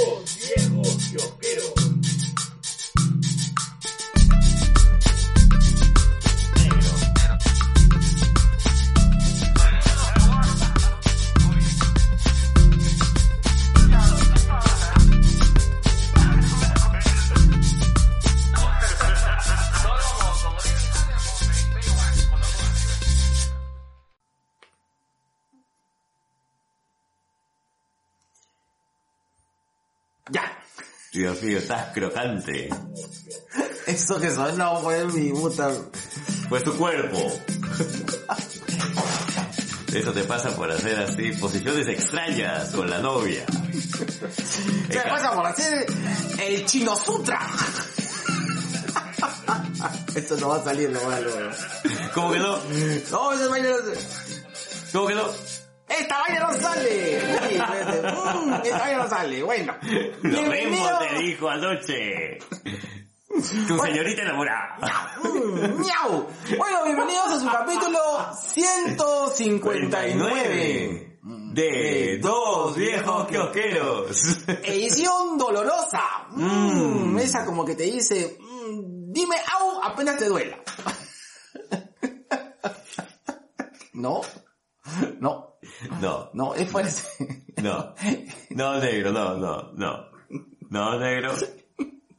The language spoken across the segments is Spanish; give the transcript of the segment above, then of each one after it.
dos viejos estás crocante. Eso que sonó fue mi puta. Pues tu cuerpo. Eso te pasa por hacer así posiciones extrañas con la novia. ¿Qué pasa por hacer el Chino Sutra? Esto no va a salir, no va a luego. ¿Cómo que no? No, vaina no ¿Cómo que no? ¡Esta vaina no sale! Uy, espérate. Mm, esta vaina no sale, bueno. Lo mismo te dijo anoche. Tu señorita enamorada. Mm, ¡Miau! Bueno, bienvenidos a su capítulo 159. De dos viejos kiosqueros. Edición dolorosa. Mm, Esa como que te dice, mm, dime au apenas te duela. No, no, No, no, es fuerte. no. No, negro, no, no, no. No, negro.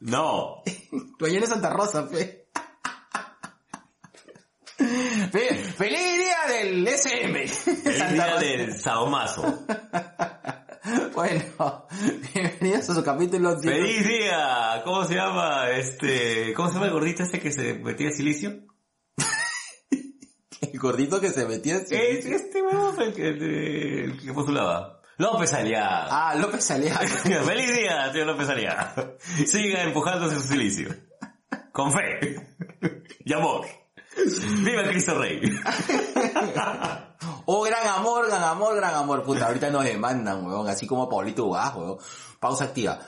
No. Tu ayer es Santa Rosa, fe. Fe- ¡Feliz día del SM! El Santa día Rosa. del saomazo. Bueno, bienvenidos a su capítulo 100. ¡Feliz día! ¿Cómo se llama este... ¿Cómo se llama el gordito este que se metía silicio? El gordito que se metió en Es este huevón el que, el que postulaba. López Aliaga. Ah, López Aliaga. ¡Feliz día, señor López Aliaga! Siga empujándose su silicio. Con fe. Y amor. ¡Viva Cristo Rey! Oh, gran amor, gran amor, gran amor. Puta, ahorita nos demandan, weón. Así como Paulito Gas, weón. Pausa activa.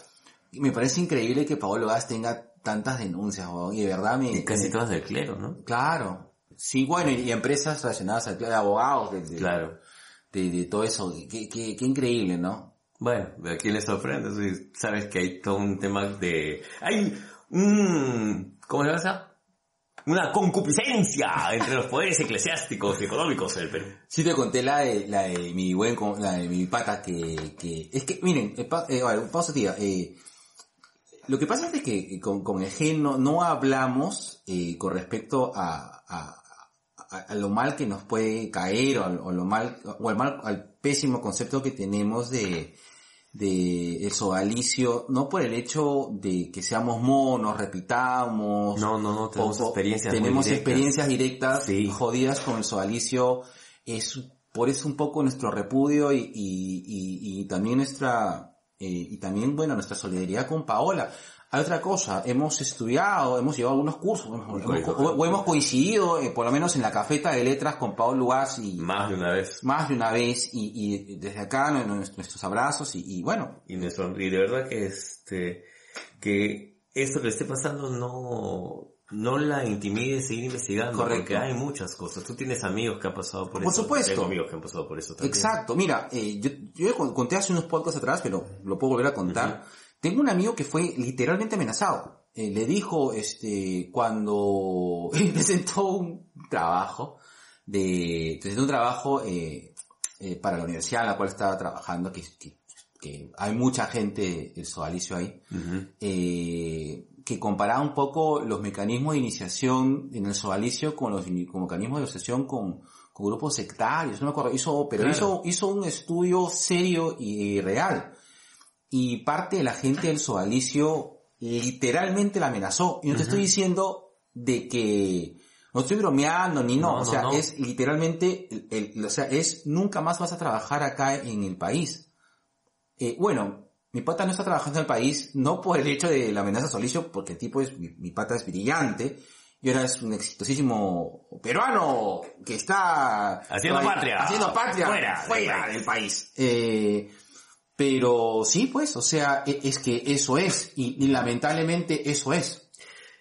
Me parece increíble que Pablo Gas tenga tantas denuncias, weón. Y de verdad me... Casi todas del clero, ¿no? Claro. Sí, bueno, y, y empresas relacionadas de abogados, de, de- Claro. de, de todo eso. Qué, qué, qué increíble, ¿no? Bueno, ¿a quién le sorprende? Sabes que hay todo un tema de... Hay un... ¿Cómo se llama? Una concupiscencia entre los poderes eclesiásticos y económicos del Perú. Sí te conté la de, la de mi buen, la de mi pata que, que, es que, miren, eh, eh, a pausa tía, eh, lo que pasa es que eh, con, con el gen no, no hablamos con respecto a, a, a, a lo mal que nos puede caer o, al- o lo mal, o al mal, al pésimo concepto que tenemos de, de el sodalicio, no por el hecho de que seamos monos, repitamos, No, no, no, tenemos o- experiencias tenemos directas. experiencias directas Sí. jodidas con el sodalicio es por eso un poco nuestro repudio y, y, y, y también nuestra eh, y también bueno nuestra solidaridad con Paola hay otra cosa hemos estudiado hemos llevado algunos cursos hemos- o, o hemos coincidido eh, por lo menos en la cafeta de letras con Paola Lugas y Más de una vez. más de una vez y, y desde acá nu- nu- nuestros abrazos y, y bueno Y me sonríe. De verdad que este... Que esto que le esté pasando no... No la intimide seguir investigando. Correcto. Porque hay muchas cosas. Tú tienes amigos que han pasado por, Por eso. supuesto. Tengo amigos que han pasado por eso también. Exacto, mira, eh, yo, conté hace unos podcasts atrás, pero lo puedo volver a contar. Tengo un amigo que fue literalmente amenazado. Eh, le dijo, este, cuando presentó un trabajo de, presentó un trabajo eh, eh, para la universidad en la cual estaba trabajando, que, que, que hay mucha gente del sodalicio ahí, eh, que comparaba un poco los mecanismos de iniciación en el sodalicio con los con mecanismos de asociación con, con grupos sectarios, no me acuerdo, hizo, pero Claro. hizo, hizo un estudio serio y, real. Y parte de la gente del sodalicio literalmente la amenazó. Y no te estoy diciendo de que, no estoy bromeando ni no, No, o sea, no. es literalmente, el- el- o sea, es nunca más vas a trabajar acá en el país. Eh, bueno, mi pata no está trabajando en el país, no por el hecho de la amenaza solicio, porque el tipo es, mi, mi pata es brillante, y ahora es un exitosísimo peruano que está Haciendo todavía- patria. haciendo patria Fuera fuera, del del país. Eh, pero sí, pues, o sea, e- es que eso es, y, y lamentablemente eso es.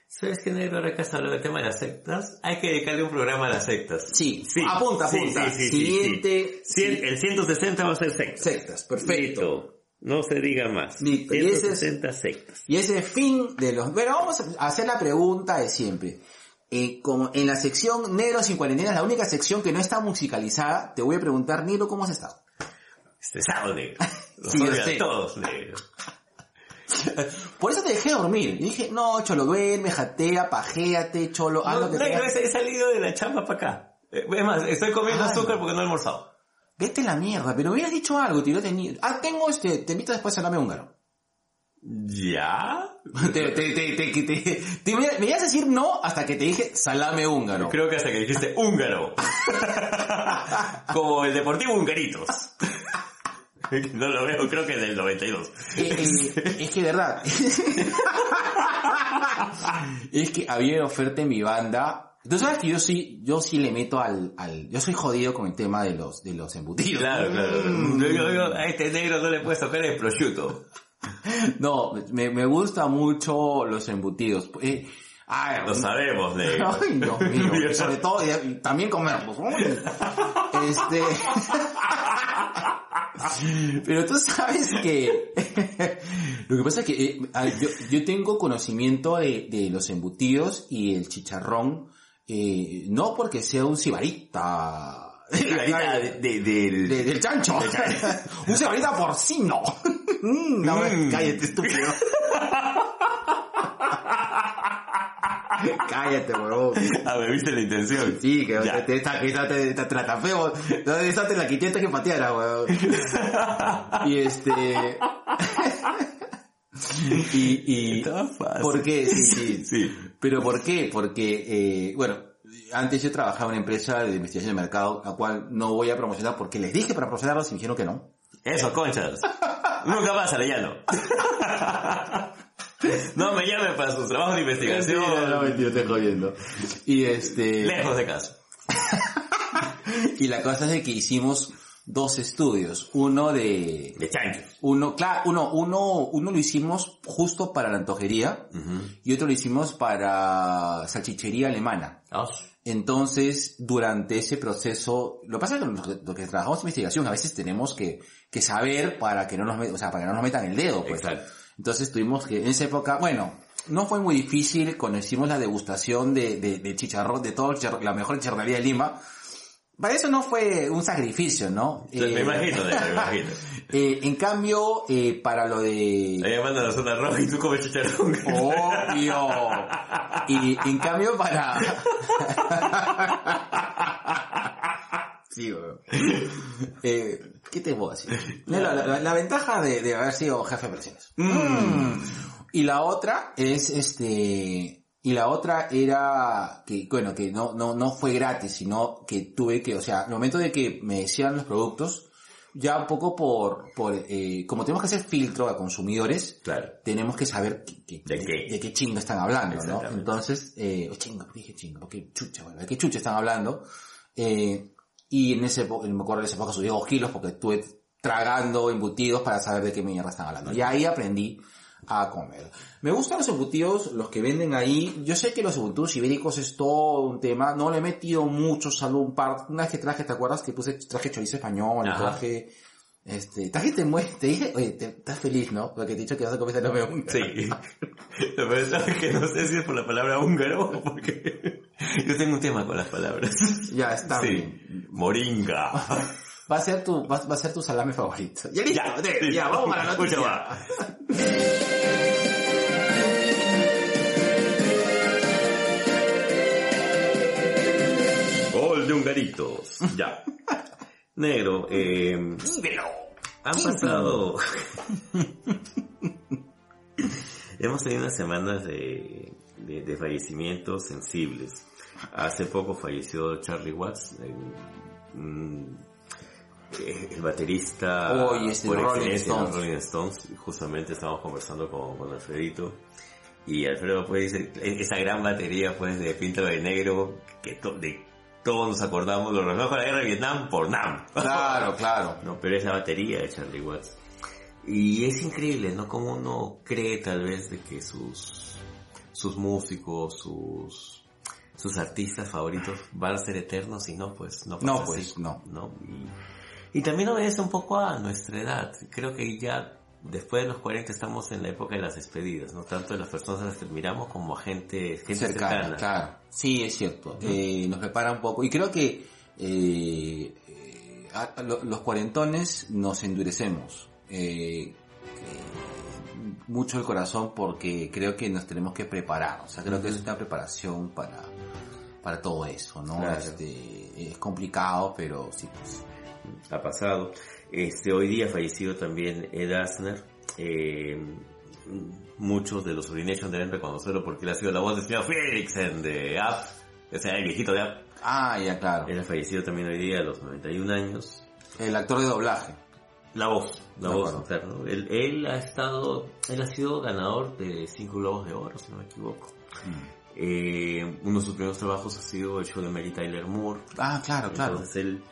¿Sabes qué, negro? Ahora que has hablado del tema de las sectas, hay que dedicarle un programa a las sectas. Sí, Sí. apunta, apunta. sí, sí, sí, Siguiente, Cien- el 160 va a ser sectas. sectas, perfecto. Listo. No se diga más. Listo, y ese es- 160 sectas. Y ese fin de los... Bueno, vamos a hacer la pregunta de siempre. Eh, como en la sección Negros sin cuarentena, la única sección que no está musicalizada, te voy a preguntar, Negro, ¿cómo has estado? Estresado, negro. Los Sí, odio a todos, negro. Por eso te dejé dormir. Y dije, no, cholo, duerme, jatea, pajéate, cholo, haz No, lo que negro, tengas. he salido de la chamba para acá. Eh, Es más, estoy comiendo Ah. azúcar porque no he almorzado. Vete la mierda, pero hubieras dicho algo, tío, tenía... Ah, tengo este, te invito después a darme húngaro. ¿Ya? te, te, te, te, me ibas a decir no hasta que te dije salame húngaro. Creo que hasta que dijiste húngaro. Como el Deportivo Hungaritos. No lo veo, creo que del 92. Eh, eh, es que verdad. es que había oferta en mi banda. Tú sabes que yo sí, yo sí le meto al, al, yo soy jodido con el tema de los, de los embutidos. Claro, claro. Mm. Yo, yo- yo a este negro no le puedes tocar el prosciutto. No, me, me gusta mucho los embutidos. Eh, ay, Lo sabemos, negro. Ay, Dios mío. Sobre todo, también comerlos. Este. Pero tú sabes que. Lo que pasa es que eh, a- yo, yo tengo conocimiento de, de los embutidos y el chicharrón, eh, no porque sea un cibarita. De- de- del... De- del chancho. un cibarita porcino. Mm, no, Mm. cállate, estúpido. cállate, huevón. Ah, me viste la intención. Sí, que Ya. te, esta, esta te, te feo. No, esa te la quité antes que pateara, weón. Y este... y, y... Fácil. ¿Por qué? Sí, sí. Sí. ¿Pero por qué? Porque, eh, bueno, antes yo trabajaba en una empresa de investigación de mercado, la cual no voy a promocionar porque les dije para promocionarlos y me dijeron que no. Eso, conchas. Nunca más, Arellano. No me llamen para sus trabajos de investigación. mentira, estoy jodiendo. Y este... Lejos de casa. Y la cosa es de que hicimos dos estudios. Uno de... De chanchos. Uno, claro, uno, uno, uno lo hicimos justo para la antojería y otro lo hicimos para salchichería alemana. Ah, Entonces, durante ese proceso, lo que pasa es que lo, lo que trabajamos en investigación a veces tenemos que, que saber para que no nos, met- o sea, para que no nos metan el dedo, pues. Exacto. Entonces tuvimos que, en esa época, bueno, no fue muy difícil cuando hicimos la degustación de, de, de chicharrón, de todo la mejor chicharronería de Lima. Para eso no fue un sacrificio, ¿no? Me Eh, imagino, me imagino. eh, en cambio, eh, para lo de... Ahí manda la zona roja y tú comes chicharrón. Obvio. Y en cambio para... Sí, weón. ¿Qué te puedo decir? La, la- la- ventaja de, de haber sido jefe de operaciones. Mm. Y la otra es este... Y la otra era que, bueno, que no, no, no fue gratis, sino que tuve que, o sea, el momento de que me decían los productos, ya un poco por, por, eh, como tenemos que hacer filtro a consumidores, Claro. tenemos que saber qué- qué- ¿De qué? de qué chingo están hablando, ¿no? Entonces, eh, oh, chingo, ¿por qué dije chingo? ¿Por qué chucha, bueno, ¿De qué chucha están hablando? Eh, y en ese, me acuerdo de esa época subí dos kilos porque estuve tragando embutidos para saber de qué mierda están hablando. Y ahí aprendí a comer. Me gustan los embutidos, los que venden ahí. Yo sé que los embutidos ibéricos es todo un tema. No le he metido mucho, salvo un par. Una vez que traje, ¿te acuerdas que puse, traje chorizo español, Ajá. traje, este, traje te mueres, te dije, oye, te- estás feliz, ¿no? Porque te he dicho que vas a comer salame húngaro. Sí. Lo peor es que no sé si es por la palabra húngaro o porque yo tengo un tema con las palabras. Ya, está Sí. bien. Moringa. Va a ser tu, va, va a ser tu salame favorito. Ya listo, Ya, sí. ya, vamos a la noticia. va. Gol de Hungaritos. Ya. Negro, eh, han pasado... Hemos tenido unas semanas de, de, de fallecimientos sensibles. Hace poco falleció Charlie Watts, el, mm, eh, el baterista este, por Rolling Stones. Rolling Stones. Justamente estábamos conversando con, con Alfredito. Y Alfredo pues dice, "E- esa gran batería pues de Pinto de Negro, que to- de todos nos acordamos, lo relacionamos con la guerra de Vietnam por Nam. Claro, claro. No, pero es la batería de Charlie Watts. Y es increíble, ¿no? Como uno cree tal vez de que sus, sus músicos, sus, sus artistas favoritos van a ser eternos y no, pues no pasa No, así, pues, no. ¿no? Y, y también obedece un poco a nuestra edad. Creo que ya después de los 40 estamos en la época de las despedidas, no tanto de las personas a las que admiramos como a gente, gente cercana. cercana, claro. Sí, es cierto. Eh, nos prepara un poco. Y creo que eh, eh, a- a lo- los cuarentones nos endurecemos. Eh, eh, mucho el corazón porque creo que nos tenemos que preparar. O sea, creo que es una preparación para, para todo eso, ¿no? Claro. Este, es complicado, pero sí, pues. ha pasado. Este, hoy día ha fallecido también Ed Asner. Eh, muchos de los Urination deben reconocerlo porque él ha sido la voz del señor Fredricksen de App, o sea, el viejito de App. Ah, ya, claro. Él ha fallecido también hoy día a los 91 años. El actor de doblaje. La voz, la voz, claro. Él, él ha estado, él ha sido ganador de cinco globos de oro, si no me equivoco. Eh, uno de sus primeros trabajos ha sido el show de Mary Tyler Moore. Ah, claro, claro. Entonces él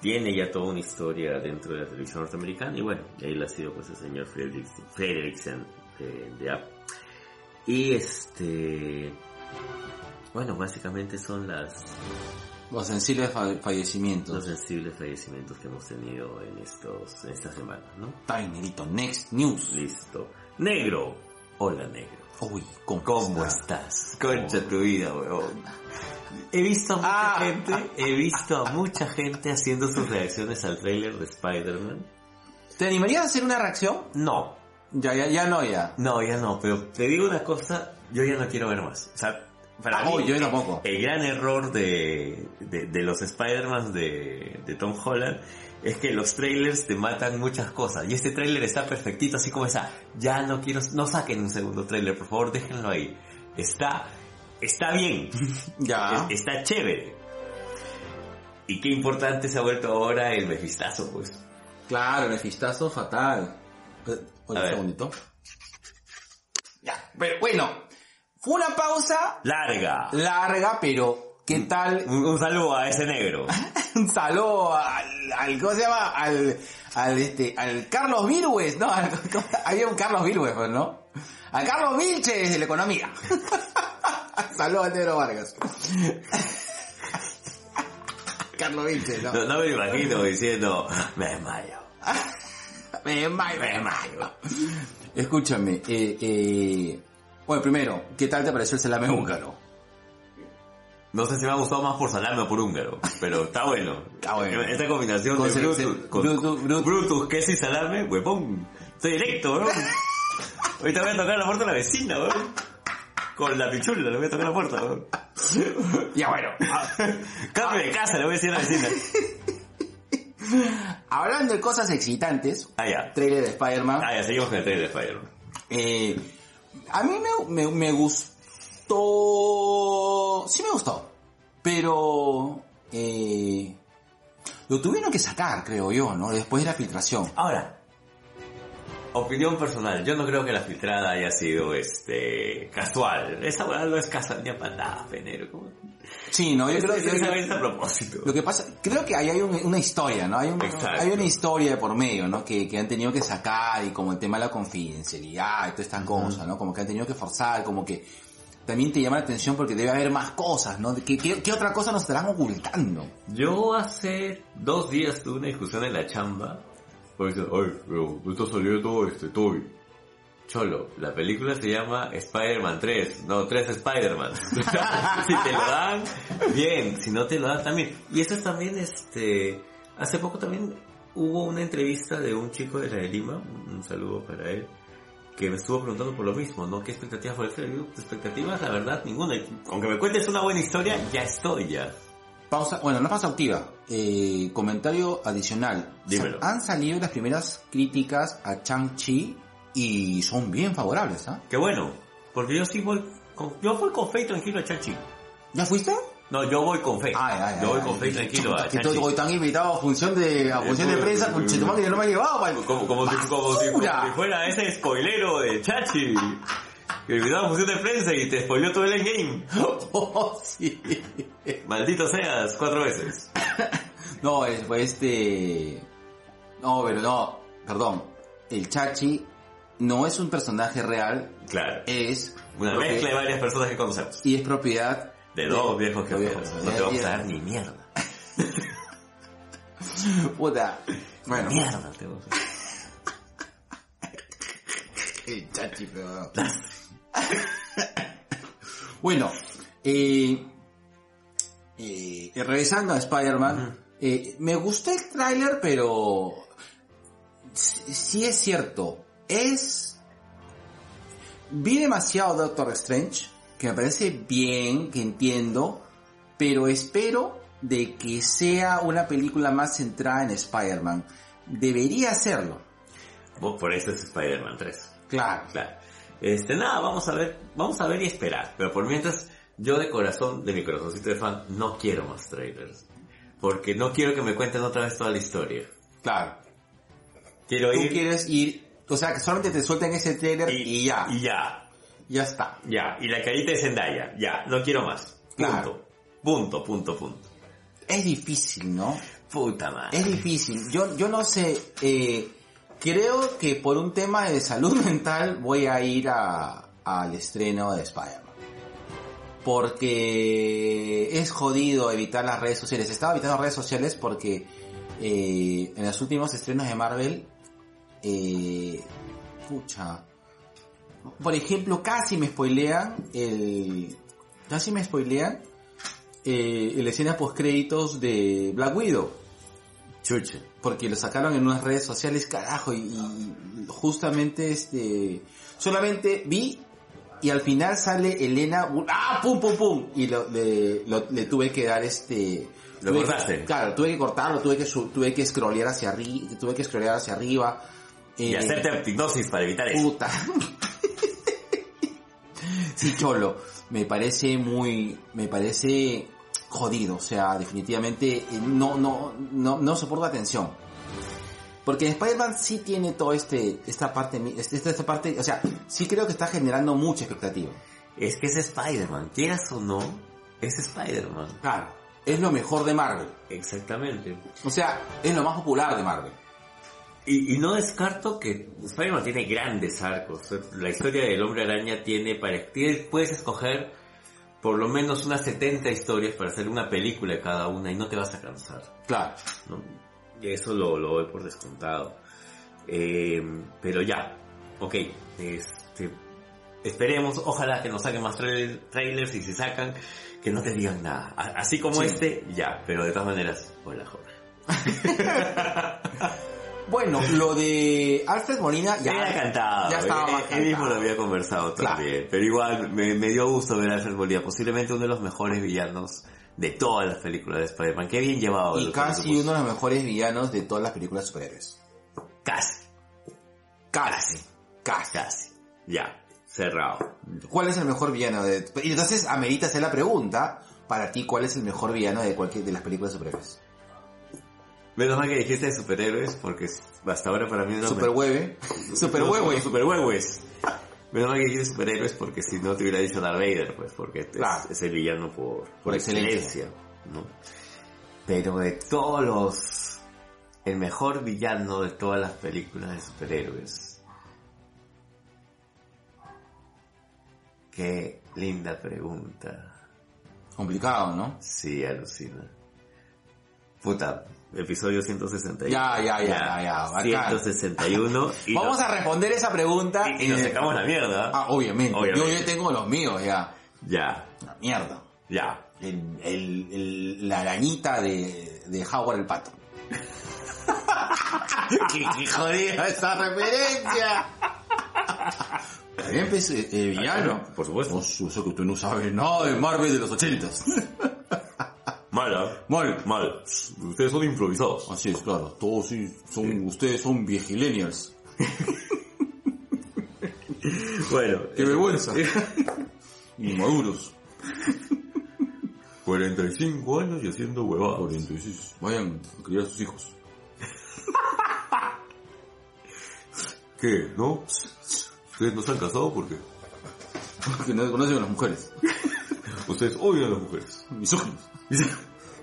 tiene ya toda una historia dentro de la televisión norteamericana y bueno, él ha sido pues el señor Fredricksen de, de App. Y este, bueno, básicamente son las, Los sensibles fa- fallecimientos. los sensibles fallecimientos que hemos tenido en estos, en esta semana, ¿no? Tinerito, next news. Listo. Negro. Hola, negro. Uy, ¿cómo, ¿Cómo está? estás? Concha tu vida, weón. He visto a mucha Ah. gente, he visto a mucha gente haciendo sus reacciones al trailer de Spider-Man. ¿Te animarías a hacer una reacción? No, Ya, ya, ya no, ya. no, ya no, pero te digo una cosa, yo ya no quiero ver más. O sea, para Ah, mí, yo tampoco. el gran error de, de, de los Spider-Man de, de Tom Holland es que los trailers te matan muchas cosas. Y este trailer está perfectito, así como está. Ya no quiero, no saquen un segundo trailer, por favor, déjenlo ahí. Está, está bien. Ya. Es- Está chévere. Y qué importante se ha vuelto ahora el mefistazo, pues. Claro, el mefistazo fatal. Oye, A un ver. segundito. Ya, pero bueno. Fue una pausa Larga. larga, pero ¿qué tal? Un, un saludo a ese negro. Un saludo al, al ¿cómo se llama? Al, al este, al Carlos Virgües, ¿no? Al- ¿cómo- había un Carlos Virgües, pues, ¿no? Al Carlos Vilches de la economía. Saludos a Pedro Vargas. Carlos Vilches, ¿no? No, no me imagino diciendo, me desmayo. Me desmayo, me desmayo. Escúchame, eh, eh, bueno, primero, ¿qué tal te pareció el salame húngaro? No sé si me ha gustado más por salame o por húngaro, pero está bueno. Está bueno. Esta combinación Con de Brutus, cel- con Brutus- Brutus. Brutus, queso y salame, huevón. Estoy directo, bro. Ahorita voy a tocar la puerta a la vecina, bro. Con la pichula le voy a tocar la puerta. Ya bueno, Cambio de casa, le voy a decir a la vecina. hablando de cosas excitantes, Ah, ya. trailer de Spider-Man, Ah, ya, seguimos con el trailer de Spider-Man. eh, a mí me, me, me gustó, sí me gustó, pero eh, lo tuvieron que sacar, creo yo, ¿no? Después de la filtración. Ahora, opinión personal, yo no creo que la filtrada haya sido este casual. Esa weá no es casual ni a patada, penero. ¿cómo? Sí, no, yo creo, yo esa es a propósito. Lo que pasa, creo que ahí hay un- una historia, ¿no? Hay, un- hay una historia de por medio, ¿no? Que, que han tenido que sacar y como el tema de la confidencialidad y todas estas cosas, ¿no? Como que han tenido que forzar, como que también te llama la atención porque debe haber más cosas, ¿no? ¿Qué, qué, qué otra cosa nos estarán ocultando? Yo hace dos días tuve una discusión en la chamba. Ay, pero este Toby. Cholo, la película se llama Spider-Man 3, no, 3 Spider-Man. si te lo dan, bien, si no te lo dan también. Y esto es también, este, hace poco también hubo una entrevista de un chico de la de Lima, un saludo para él, que me estuvo preguntando por lo mismo, ¿no? ¿Qué expectativas fue? Digo, expectativas, la verdad, ninguna. Aunque me cuentes una buena historia, ya estoy ya. Pausa, bueno, no pausa activa. Eh, comentario adicional. Dímelo. Han salido las primeras críticas a Chang-Chi y son bien favorables, ¿ah? Qué bueno, porque yo sí voy con, yo voy con fe y tranquilo a Chachi. ¿Ya fuiste? No, yo voy con fe. Ay, ay, yo voy ay, con fe tranquilo a Que Chachi. todo están invitados a función de, a función de prensa, con Chetumal que no me ha llevado. Como, como, si, como, si, fuera ese spoilero de Chachi. Que invitaba a función de prensa y te spoileó todo el endgame. Oh, sí. Maldito seas, cuatro veces. No, es, fue este... No, pero no, perdón. El Chachi no es un personaje real, Claro. es... Una mezcla de varias personas que conocemos. Y es propiedad... De dos viejos de jefes. viejos. No te vamos Y- a dar ni mierda. Puta. Bueno, Mierda te vamos a. El chachi, pero... bueno, eh, eh, regresando a Spider-Man, eh, me gustó el tráiler, pero sí sí es cierto, es... Vi demasiado Doctor Strange, que me parece bien, que entiendo, pero espero de que sea una película más centrada en Spider-Man. Debería serlo. Vos por eso es Spider-Man 3. Claro. Claro. Este, nada, vamos a ver, vamos a ver y esperar. Pero por mientras, yo de corazón, de mi corazoncito de fan, no quiero más trailers. Porque no quiero que me cuenten otra vez toda la historia. Claro. Quiero Tú ir quieres ir, o sea, que solamente te suelten ese trailer y, ya, Y ya, ya está. ya. Y la carita de Zendaya, ya. No quiero más. Punto. Claro. Punto, punto, punto. Es difícil, ¿no? Puta madre. Es difícil. Yo, yo no sé, eh, creo que por un tema de salud mental voy a ir a, al estreno de Spider-Man. Porque es jodido evitar las redes sociales. Estaba evitando redes sociales porque eh, en los últimos estrenos de Marvel, eh, pucha, por ejemplo, casi me spoilean el, casi me spoilean eh, la escena post créditos de Black Widow Chucha. Porque lo sacaron en unas redes sociales, carajo, y, y justamente este, solamente vi y al final sale Elena, ah, pum, pum, pum, y lo, le, lo- le tuve que dar este, ¿Lo tuve- cortaste? Claro, tuve que cortarlo, tuve que, tuve que scrollear hacia arriba, tuve que scrollear hacia arriba, Y eh, hacerte hipnosis para evitar eso. puta. sí, cholo, me parece muy, me parece jodido, o sea, definitivamente eh, no, no, no, no soporto atención. Porque Spider-Man sí tiene todo este, esta parte, este- esta, esta parte, o sea, sí creo que está generando mucha expectativa. Es que es Spider-Man. Quieras o no, es Spider-Man. Claro. Es lo mejor de Marvel. Exactamente. O sea, es lo más popular de Marvel. Y, y no descarto que Spider-Man tiene grandes arcos. La historia del hombre araña tiene para... puedes escoger por lo menos unas 70 historias para hacer una película de cada una y no te vas a cansar. Claro. ¿no? Y eso lo, lo doy por descontado. Eh, pero ya, ok, este, esperemos, ojalá que nos saquen más trail- trailers y si sacan, que no te digan nada. Así como Sí. este, ya, pero de todas maneras, hola Jorge. Bueno, lo de Alfred Molina ya, había cantado, ya estaba eh, más él mismo lo había conversado Claro. también, pero igual me, me dio gusto ver a Alfred Molina, posiblemente uno de los mejores villanos de todas las películas de Spider-Man, qué bien llevado. Y casi uno de los mejores villanos de todas las películas de superhéroes. Casi, Casi. Casi. casi, ya, cerrado. ¿Cuál es el mejor villano de... Y entonces amerita hacer la pregunta, para ti, ¿cuál es el mejor villano de cualquier de las películas de superhéroes? Menos mal que dijiste de superhéroes, porque hasta ahora para mí no Superhueve. Superhueve. Superhuevos. Menos mal que dijiste superhéroes, porque si no te hubiera dicho Darth Vader, pues, porque es, es el villano por, por, Por excelencia. excelencia, ¿no? Pero de todos los... El mejor villano de todas las películas de superhéroes. Qué linda pregunta. Complicado, ¿no? Sí, alucina. Puta, episodio 161. Ya, ya, ya, ya, ya, bacán. 161. Y Vamos nos, a responder esa pregunta. y, y nos sacamos la mierda. Ah, obviamente. Obviamente. Yo ya tengo los míos, ya. Ya, La mierda. ya. El, el, el- la arañita de, de Howard el Pato. ¡Qué, qué jodida esa referencia! También empecé, eh, villano. Por supuesto. Oh, su- eso que usted no sabe nada de Marvel de los ochentas. Mala. Mal. Mal. Ustedes son improvisados. Así es, claro. Todos sí, son, ustedes son viejilenials. Bueno. ¡Qué vergüenza! Inmaduros. 45 años y haciendo huevadas. 46. Vayan a criar a sus hijos. ¿Qué? ¿No? Ustedes no se han casado porque Que no conocen a las mujeres. ustedes odian a las mujeres. Misóginos.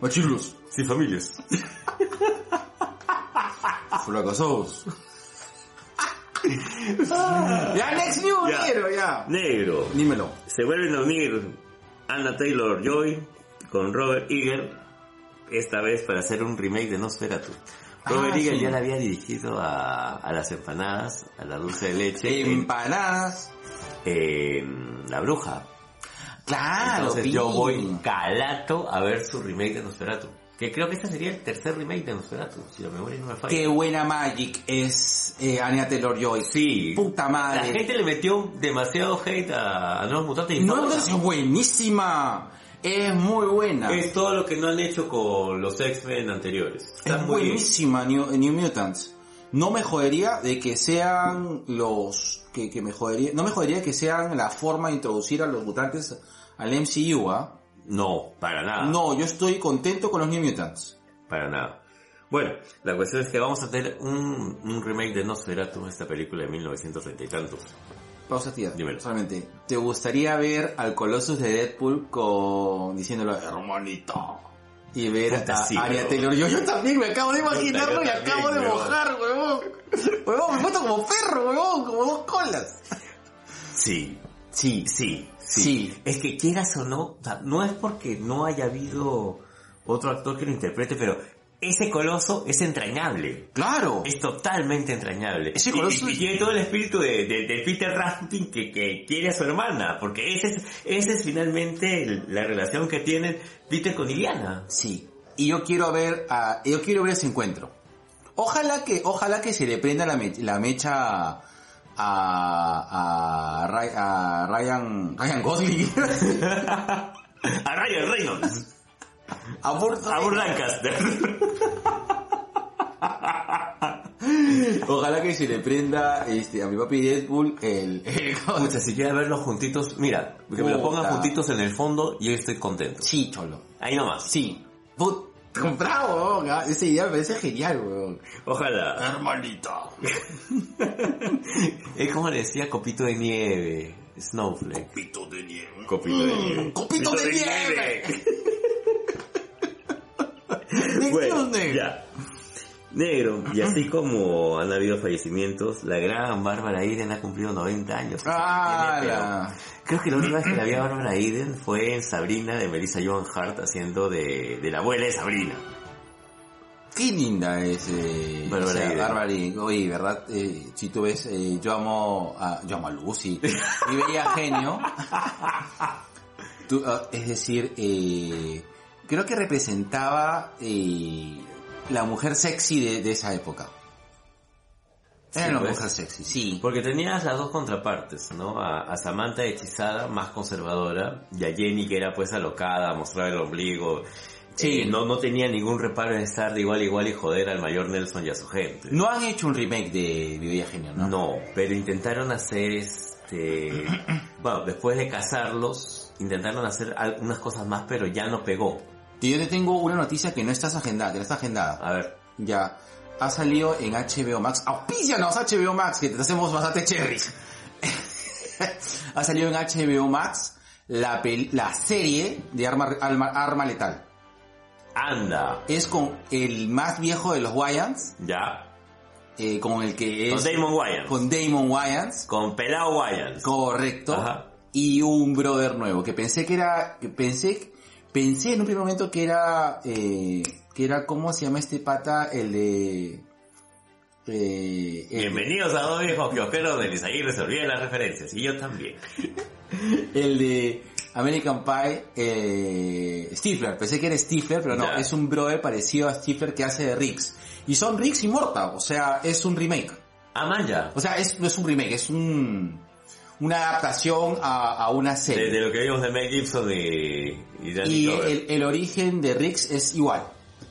Machilos. Sin familias. Fracasados. ya, next news, Ya. quiero, ya. Negro. Dímelo. Se vuelven a unir Anna Taylor Joy con Robert Eager, esta vez para hacer un remake de Nosferatu. Robert Ah, Eagle sí. ya la había dirigido a, a las empanadas, a la dulce de leche, en, Empanadas. en La Bruja. Claro, Entonces yo voy calato a ver su remake de Nosferatu. Que creo que este sería el tercer remake de Nosferatu, si la memoria no me falla. Qué buena Magic es eh, Anya Taylor-Joy. Sí. Puta La madre. gente le metió demasiado hate a, a Nuevos Mutantes y No, todo es buenísima. Es muy buena. Es todo lo que no han hecho con los X-Men anteriores. Está Es buenísima New, New Mutants. No me jodería de que sean los que, que me jodería, no me jodería que sean la forma de introducir a los mutantes al MCU, ¿ah? No, para nada. No, yo estoy contento con los New Mutants. Para nada. Bueno, la cuestión es que vamos a tener un, un remake de Nosferatu, esta película de 1930 y tantos. Pausa tía, Dímelo. solamente. ¿Te gustaría ver al Colossus de Deadpool con diciéndolo hermanito? Y ver Puta, a sí, huevón. Taylor. Yo, yo también me acabo de imaginarlo y acabo de mojar, huevón. Huevón, me puesto como perro, huevón, como dos colas. Sí, Sí, sí, sí. Sí. Es que quieras o no, o sea, no es porque no haya habido otro actor que lo interprete, pero ese coloso es entrañable. claro. Es totalmente entrañable. Ese Y- coloso y, tiene todo el espíritu de, de- de Peter Rasputin que, que quiere a su hermana, porque ese es, ese es finalmente la relación que tienen Peter con Iliana. Sí. Y yo quiero ver, a, yo quiero ver ese encuentro. Ojalá que, ojalá que se le prenda la, me- la mecha a, a, a Ryan, Ryan Gosling. a Ryan Reynolds, a Burt a Burt Lancaster. Ojalá que se le prenda este, a mi papi Deadpool el, el Pucha, si quieres verlos juntitos, mira, que me lo pongan juntitos en el fondo y yo estoy contento. Sí, cholo. Ahí nomás. Sí. Put, comprado, weón. ah, Esa idea me parece genial, weón. Ojalá. Hermanito. Es como le decía Copito de Nieve, Snowflake. Copito de nieve. Copito de Nieve. Mm, copito de nieve. negro. ya. Negro, y así como han habido fallecimientos, la gran Bárbara Iden ha cumplido 90 años. Ah, la- Creo que la última vez que la vi a Bárbara Iden fue en Sabrina de Melissa Joan Hart haciendo de, de la abuela de Sabrina. Qué linda es eh, Bárbara. Oye, ¿verdad? Eh, si tú ves, eh, yo amo a, yo amo a Lucy. Y veía genio. Tú, ah, es decir, eh, creo que representaba eh, la mujer sexy de, de esa época. Era Sí, la pues. mujer sexy, sí. Porque tenías las dos contrapartes, ¿no? A, a Samantha hechizada, más conservadora, y a Jenny que era pues alocada, mostrar el ombligo. Sí. Eh, no, no tenía ningún reparo en estar de igual a igual y joder al mayor Nelson y a su gente. No han hecho un remake de Bella Genio, ¿no? No, pero intentaron hacer este... Bueno, después de casarlos, intentaron hacer algunas cosas más, pero ya no pegó. Y yo te tengo una noticia que no estás agendada, que no está agendada. A ver, Ya. Ha salido en HBO Max. Auspícianos HBO Max, que te hacemos bastante cherries. ha salido en HBO Max la, pel- la serie de Arma, Arma, Arma Letal. anda, Es con el más viejo de los Wyans, ya. eh, con el que Con es... Damon Wayans. Con, con Damon Wayans. Pelao Wayans. Correcto. Ajá. Y un brother nuevo, que pensé que era... Que pensé, pensé en un primer momento que era... Eh, que era, ¿cómo se llama este pata? El de... Eh, el- Bienvenidos a dos viejos kiosqueros de Lizaguirre, se olviden las referencias, y yo también. El de American Pie, eh, Stifler. Pensé que era Stifler, pero no, Ya. es un brother parecido a Stifler que hace de Riggs. Y son Riggs y Morta, o sea, es un remake. Amaya, O sea, es, no es un remake, es un, una adaptación a, a una de, serie. de lo que vimos de Mel Gibson y, y y el, el origen de Riggs es igual.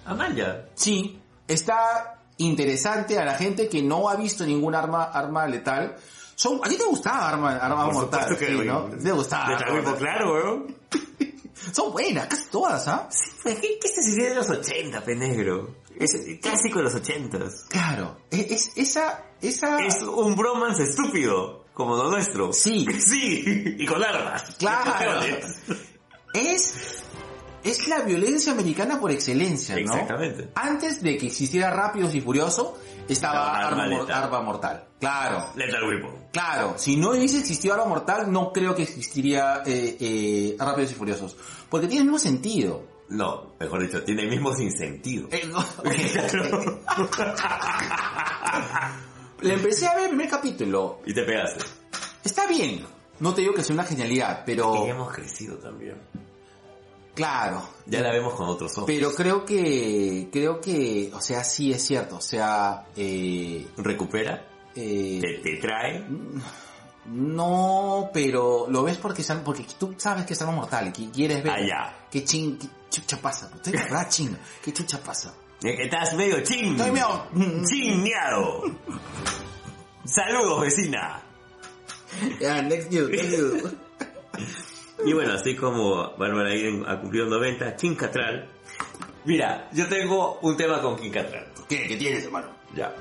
Amaya, Sí, está interesante a la gente que no ha visto ningún arma, arma letal. Son, ¿A ti te gustaba Arma, arma Mortal? que Sí. ¿no? Te gustaba. de claro, weón. Son buenas, casi todas, ¿ah? Sí, pues, ¿qué, qué se de los 80, penegro? Es clásico de los 80. Claro, es, es- esa, esa... Es un bromance estúpido, como lo nuestro. Sí. Sí, y con armas. Claro. es, es la violencia americana por excelencia, ¿no? Exactamente. Antes de que existiera Rápidos y Furioso, estaba Estaba Arma Arma, Mor- Letal. Arma Mortal. Claro, Lethal Weapon. claro. Si no hubiese existido Arma Mortal, no creo que existiría eh, eh, Rápidos y Furiosos. Porque tiene el mismo sentido. No, mejor dicho, tiene el mismo sinsentido. Eh, no. Le empecé a ver el primer capítulo. y te pegaste. Está bien. No te digo que sea una genialidad, pero... hemos crecido también. Claro. Ya la vemos con otros ojos. Pero creo que... Creo que... O sea, sí es cierto. O sea... Eh, Recupera, eh, te, te trae. no, pero lo ves porque, porque tú sabes que es algo mortal y que quieres ver... Allá. ¿Qué ching... ¿Qué chucha pasa? Usted verdad, ching. ¿Qué chucha pasa? Eh, Estás medio ching. Estoy medio- Chingneado. Saludos, vecina. Ya, next news, next news. Y bueno, así como Bárbara Iden ha cumplido 90, Kim Cattrall. Mira, yo tengo un tema con Kim Cattrall. ¿Qué? ¿Qué tienes, hermano? Ya.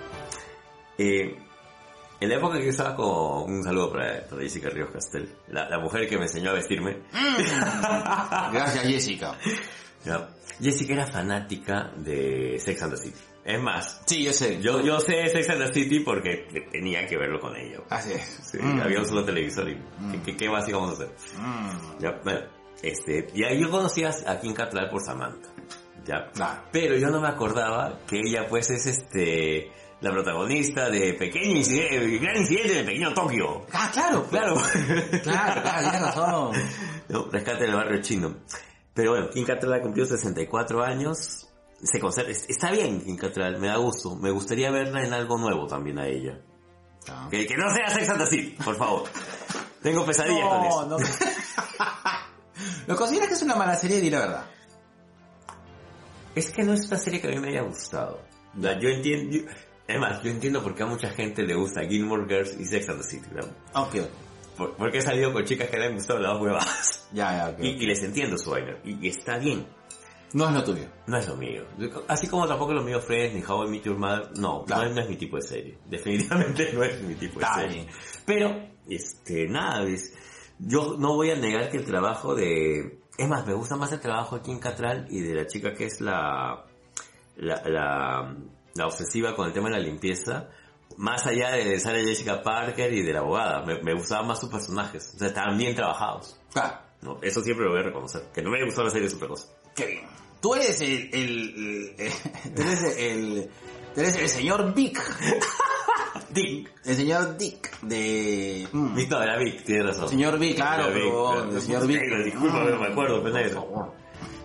Eh, en la época que yo estaba con... Un saludo para, para Jessica Ríos Castel, la, la mujer que me enseñó a vestirme. Gracias, Jessica. Ya. Jessica era fanática de Sex and the City. Es más, Sí, yo sé. yo, yo sé Sex and the City porque tenía que verlo con ella. Así es. Sí, Mm. había un solo televisor y ¿qué, qué, qué más íbamos a hacer? Mm. Ya, bueno, este, y ahí yo conocía a Kim Cattrall por Samantha. Ya. Claro. Pero yo no me acordaba que ella pues es este la protagonista de Pequeño Incidente, Gran Incidente de Pequeño Tokio. Ah, claro, Claro. Claro, claro, tienes razón. no, rescate en el barrio chino. Pero bueno, Kim Cattrall ha cumplido 64 años. Se conserva, es- está bien Kim Cattrall, me da gusto. Me gustaría verla en algo nuevo también a ella. Ah. Que, que no sea Sex and the City, por favor. Tengo pesadillas con eso. No, no. ¿Lo consideras que es una mala serie? Di la verdad. Es que no es una serie que a mí me haya gustado. Yo entiendo... yo- además, yo entiendo por qué a mucha gente le gusta Gilmore Girls y Sex and the City. Ok. Por- porque he salido con chicas que le han gustado las dos huevadas. Ya, ya, ok. Y, y les entiendo su vaina. Y, y está bien. No es lo tuyo. No es lo mío. Así como tampoco es lo mío Friends ni How I Met Your Mother. No, Claro. no, es, no es mi tipo de serie. Definitivamente no es mi tipo de Está serie. bien. Pero, este, nada, es- yo no voy a negar que el trabajo de... Es más, me gusta más el trabajo de Kim Cattrall y de la chica que es la, la, la, la obsesiva con el tema de la limpieza. Más allá de Sarah Jessica Parker y de la abogada. Me, me gustaban más sus personajes. O sea, estaban bien trabajados. Claro. ¿no? Eso siempre lo voy a reconocer. Que no me gustó la serie es otra cosa. Qué bien. Tú eres el... el, el- tú eres el... tú eres el señor Dick. Dick. El señor Dick de... mm. Visto era Vic, tienes razón. Señor Vic, claro, Vic, pero, el señor Vic. Negro, Disculpa, no me acuerdo, pendejo.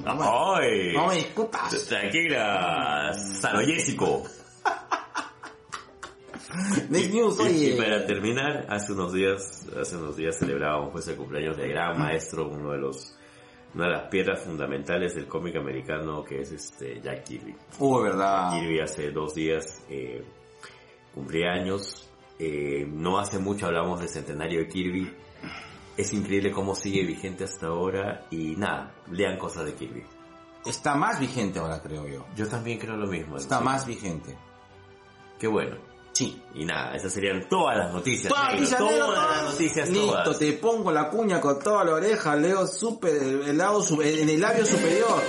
¡Ay! No me discutas. Tranquila, Sano Jessico. Next News, Y, oye. y para terminar, hace unos días, hace unos días celebrábamos pues el cumpleaños del gran maestro, uno de los, una de las piedras fundamentales del cómic americano que es este Jack Kirby. Uy, verdad. Kirby hace dos días eh, cumplía años. Eh, no hace mucho hablamos del centenario de Kirby. Es increíble cómo sigue vigente hasta ahora y nada, lean cosas de Kirby. Está más vigente ahora, creo yo. Yo también creo lo mismo. Está más vigente. Qué bueno. Sí. Y nada, esas serían todas las noticias. Todas negro, todas negro, las todas. noticias, Listo, todas. te pongo la cuña con toda la oreja, leo super, el lado, en el labio superior.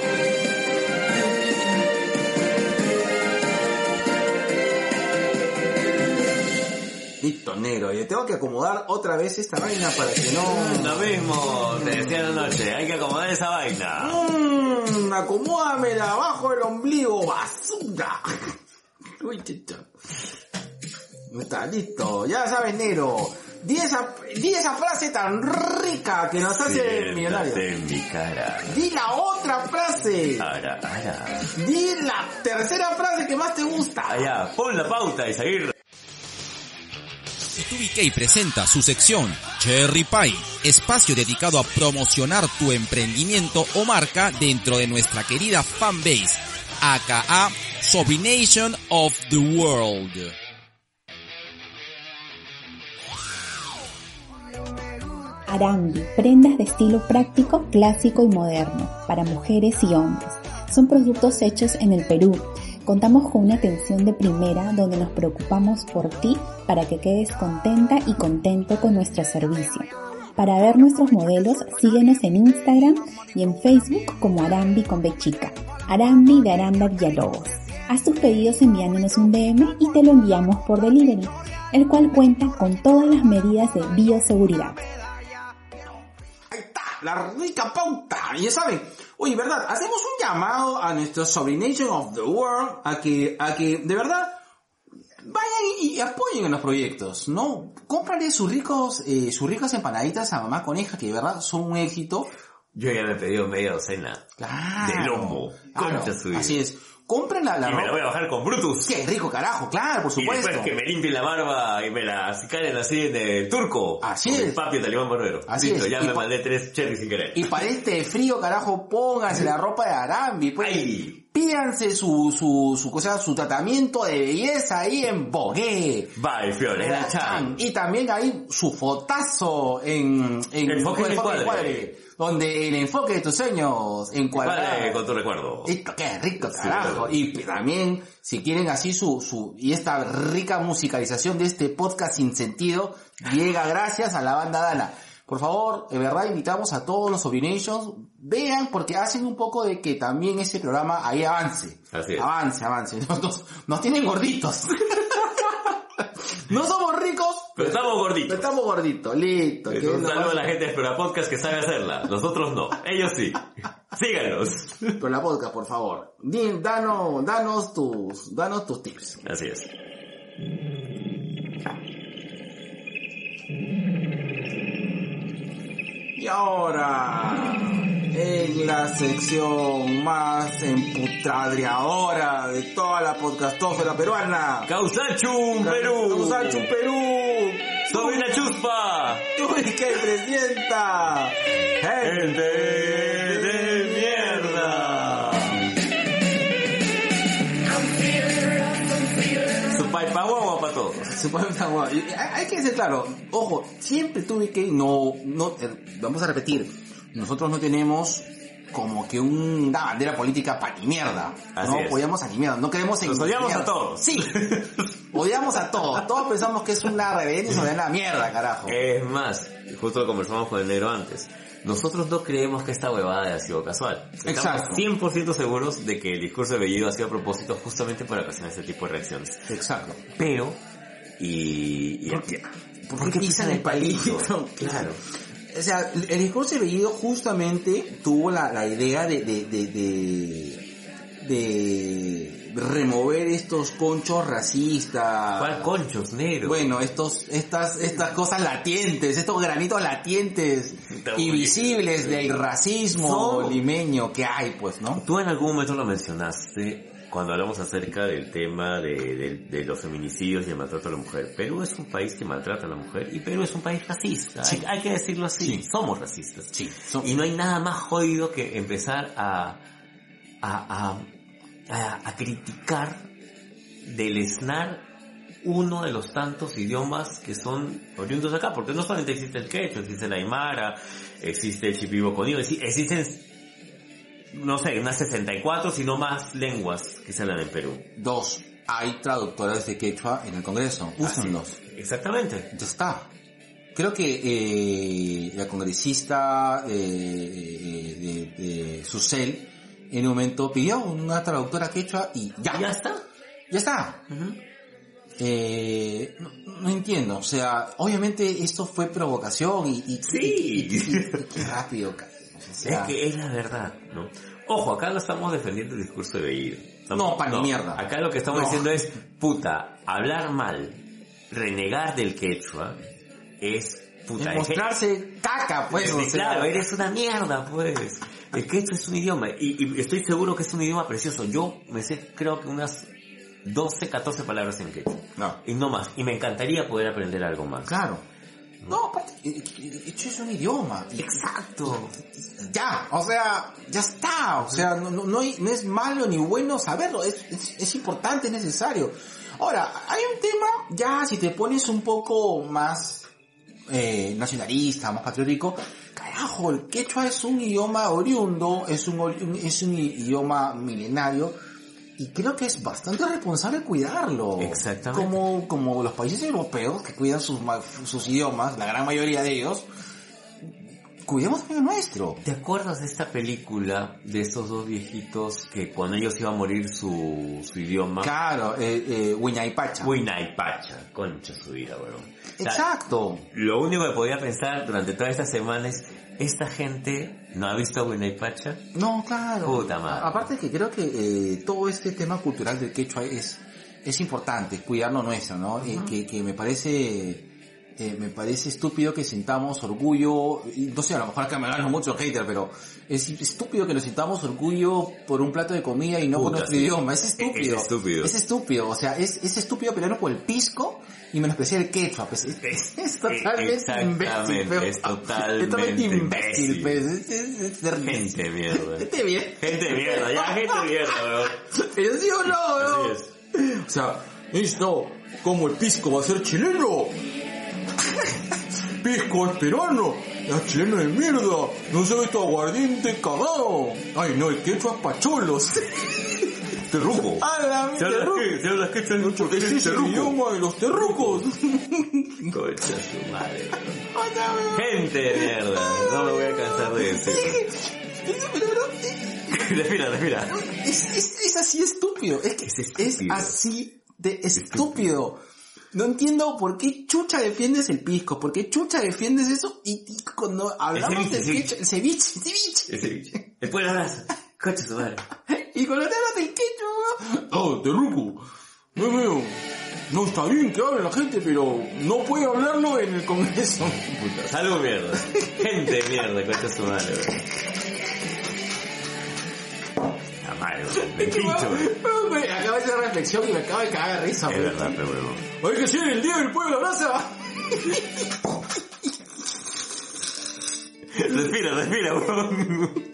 Listo, negro. Y tengo que acomodar otra vez esta vaina para que no... Lo mismo, te decía anoche, hay que acomodar esa vaina. Mmm, acomódamela abajo del ombligo, basura. Uy, Está listo, ya sabes, negro. Di esa, di esa frase tan rica que nos hace millonarios. Siéntate en mi cara. Di la otra frase. Ara, ara. Di la tercera frase que más te gusta. Allá, pon la pauta y seguir. 2BK presenta su sección Cherry Pie, espacio dedicado a promocionar tu emprendimiento o marca dentro de nuestra querida fanbase, aka Sobrination of the World. Arambi, prendas de estilo práctico, clásico y moderno, para mujeres y hombres. Son productos hechos en el Perú. Contamos con una atención de primera donde nos preocupamos por ti para que quedes contenta y contento con nuestro servicio. Para ver nuestros modelos, síguenos en Instagram y en Facebook como Arambi con B chica. Arambi de Aranda Villalobos. Haz tus pedidos enviándonos un DM y te lo enviamos por delivery, el cual cuenta con todas las medidas de bioseguridad. La rica pauta. Y ya saben, oye, verdad, hacemos un llamado a nuestro Sobrination of the World a que, a que, de verdad, vayan y, apoyen en los proyectos, ¿no? Cómprale sus ricos, eh, sus ricas empanaditas a mamá coneja, que de verdad son un éxito. Yo ya me he pedido media docena. Claro. De lomo. Claro, Concha su vida. Así es. Compren la, la Y me la voy a bajar con Brutus. Qué rico, carajo, claro, por Y supuesto. después que me limpien la barba y me la acicalen así en el turco. Así Con es. El papi talibán barbero. Así Listo, es. ya Y me mandé tres cherries sin querer. Y para este frío, carajo, pónganse la ropa de Arambi, pues. Ay. Pídanse su, su, su, cosa, su tratamiento de belleza ahí en Bogué. Bye, Fiorella Chan. Y también hay su fotazo en, en el cuadre. Donde el enfoque de tus sueños encuadrado. Vale, con tu recuerdo. Esto, qué rico, Sí, carajo. claro. Y también, si quieren así su, su, y esta rica musicalización de este podcast sin sentido, llega gracias a la banda Dana. Por favor, de verdad invitamos a todos los Sobinations, vean porque hacen un poco de que también ese programa ahí avance. Así es. Avance, avance. Nos, nos- nos tienen gorditos. no somos ricos, Pero estamos pero gorditos. estamos gorditos. Listo. un saludo a la gente de Explora Podcast que sabe hacerla. Nosotros no. Ellos sí. Síganos. Pero la podcast, por favor. Danos, danos tus, danos tus tips. Así es. Y ahora, en la sección más emputradreadora de toda la podcastófera peruana. Causachum, Perú. Sachu Perú. Sobrina Chuspa. Uy, que presenta. Gente de mierda. Su paipa guagua para todos. Y Hay hay que ser claro, ojo, siempre tuve que, no, no, eh, vamos a repetir, nosotros no tenemos como que una bandera política para ni mierda. Así no es. apoyamos a ni mierda, no queremos en Los odiamos mierda. a todos. Sí, odiamos a todos. Todos pensamos que es una rebelión y sobre la mierda, carajo. Es más, justo lo conversamos con el negro antes. Nosotros no creemos que esta huevada haya sido casual. Exacto. Estamos 100% seguros de que el discurso de Bellido ha sido a propósito justamente para ocasionar este tipo de reacciones. Exacto. Pero, y... y ¿Por qué? ¿Por ¿Por qué pisan el palito? Claro. O sea, el discurso de Bellido justamente tuvo la, la idea de, de, de, de, de remover estos conchos racistas. ¿Cuál conchos, negro? Bueno, estos, estas, estas cosas latientes, estos granitos latientes Está y muy visibles del racismo limeño que hay, pues, ¿no? Tú en algún momento lo mencionaste cuando hablamos acerca del tema de, de- de los feminicidios y el maltrato a la mujer. Perú es un país que maltrata a la mujer y Perú es un país racista. Sí. Hay, hay que decirlo así. Sí. Somos racistas. Sí, Y no hay nada más jodido que empezar a, a, a, a, a criticar, deleznar uno de los tantos idiomas que son oriundos acá, porque no solamente existe el quechua, existe el aymara, existe el chipibo conmigo, existen, no sé, unas 64, sino más lenguas que se hablan en Perú. Dos, hay traductores de quechua en el Congreso, úsenlos. Exactamente. Ya está. Creo que eh, la congresista eh, de, de, de Susel en un momento pidió una traductora quechua y ya, Ya está. ya está. Ujú. Eh, no, no entiendo, o sea, obviamente esto fue provocación y, y, Sí. y- y- qué rápido sea, Es que es la verdad, ¿no? Ojo, acá no estamos defendiendo el discurso de Bellido. No, pa' ni mierda. Acá lo que estamos No. diciendo es, puta, hablar mal, renegar del quechua, es, puta, es mostrarse caca, pues, es- claro, eres una mierda, pues. El quechua es un idioma, y, y estoy seguro que es un idioma precioso. Yo me sé, creo que unas 12, 14 palabras en quechua. No. Y no más. Y me encantaría poder aprender algo más. Claro. No, aparte, eh, hecho es un idioma. Exacto. Ya, o sea, ya está. O sea, no, no, es malo ni bueno saberlo. Es, es, es importante, es necesario. Ahora, hay un tema, ya si te pones un poco más eh, nacionalista, más patriótico, carajo, el quechua es un idioma oriundo, es un- es un idioma milenario, y creo que es bastante responsable cuidarlo. Exactamente. Como, como los países europeos que cuidan sus, sus idiomas, la gran mayoría de ellos, cuidemos también el nuestro. ¿Te acuerdas de esta película de estos dos viejitos que cuando ellos iban a morir su, su idioma? Claro, eh, eh. Huinaypacha, concha su vida, weón. O sea, Exacto. Lo único que podía pensar durante toda esta semana es, ¿esta gente no ha visto Huinaypacha? No, claro. Puta madre. Aparte que creo que eh, todo este tema cultural del quechua es, es importante, cuidar lo nuestro, ¿no? Eh, que, que me parece, eh, me parece estúpido que sintamos orgullo, y no sé, a lo mejor acá me ganan mucho hater, pero es estúpido que nos sintamos orgullo por un plato de comida y no por Puta, nuestro sí. idioma. Es estúpido. Es estúpido. Es estúpido. O sea, es, es estúpido pelearnos por el pisco y menospreciar el. Pues es, es- es totalmente imbécil. pero- es totalmente totalmente imbécil. imbécil. Pues. Es. Gente mierda. Gente bien. Gente mierda, ya, gente mierda, weón. Pero sí o no, ¿no? Así es. O sea, esto, como el pisco va a ser chileno. Pisco es peruano, es chileno de mierda, no sabe esto aguardiente cagado. Ay no, el quechua es pacholos. Terruco. ¡A la ¿Se qué? ¿Se habla qué? ¿Se habla qué? Ese es el idioma de los terrucos. Concha su madre. Gente de mierda. No me voy a cansar de decir. Respira, respira. Es, es, es así estúpido, es que Es es, estúpido. así de estúpido. No entiendo por qué chucha defiendes el pisco, por qué chucha defiendes eso y, y cuando hablamos ceviche, del el quechua, el ceviche, el ceviche. Ese bicho. Después la abrazo. Concha su madre. Y cuando te hablas del quechua, oh, terruco, no veo, no está bien que hable la gente, pero no puede hablarlo en el congreso. Puta, salud mierda. Gente de mierda, concha su madre, weón. Madre. Me acaba de hacer reflexión y me acaba de cagar de risa. Es verdad, pero weón. Hay que ser el día del pueblo brasa. Respira, respira, weón.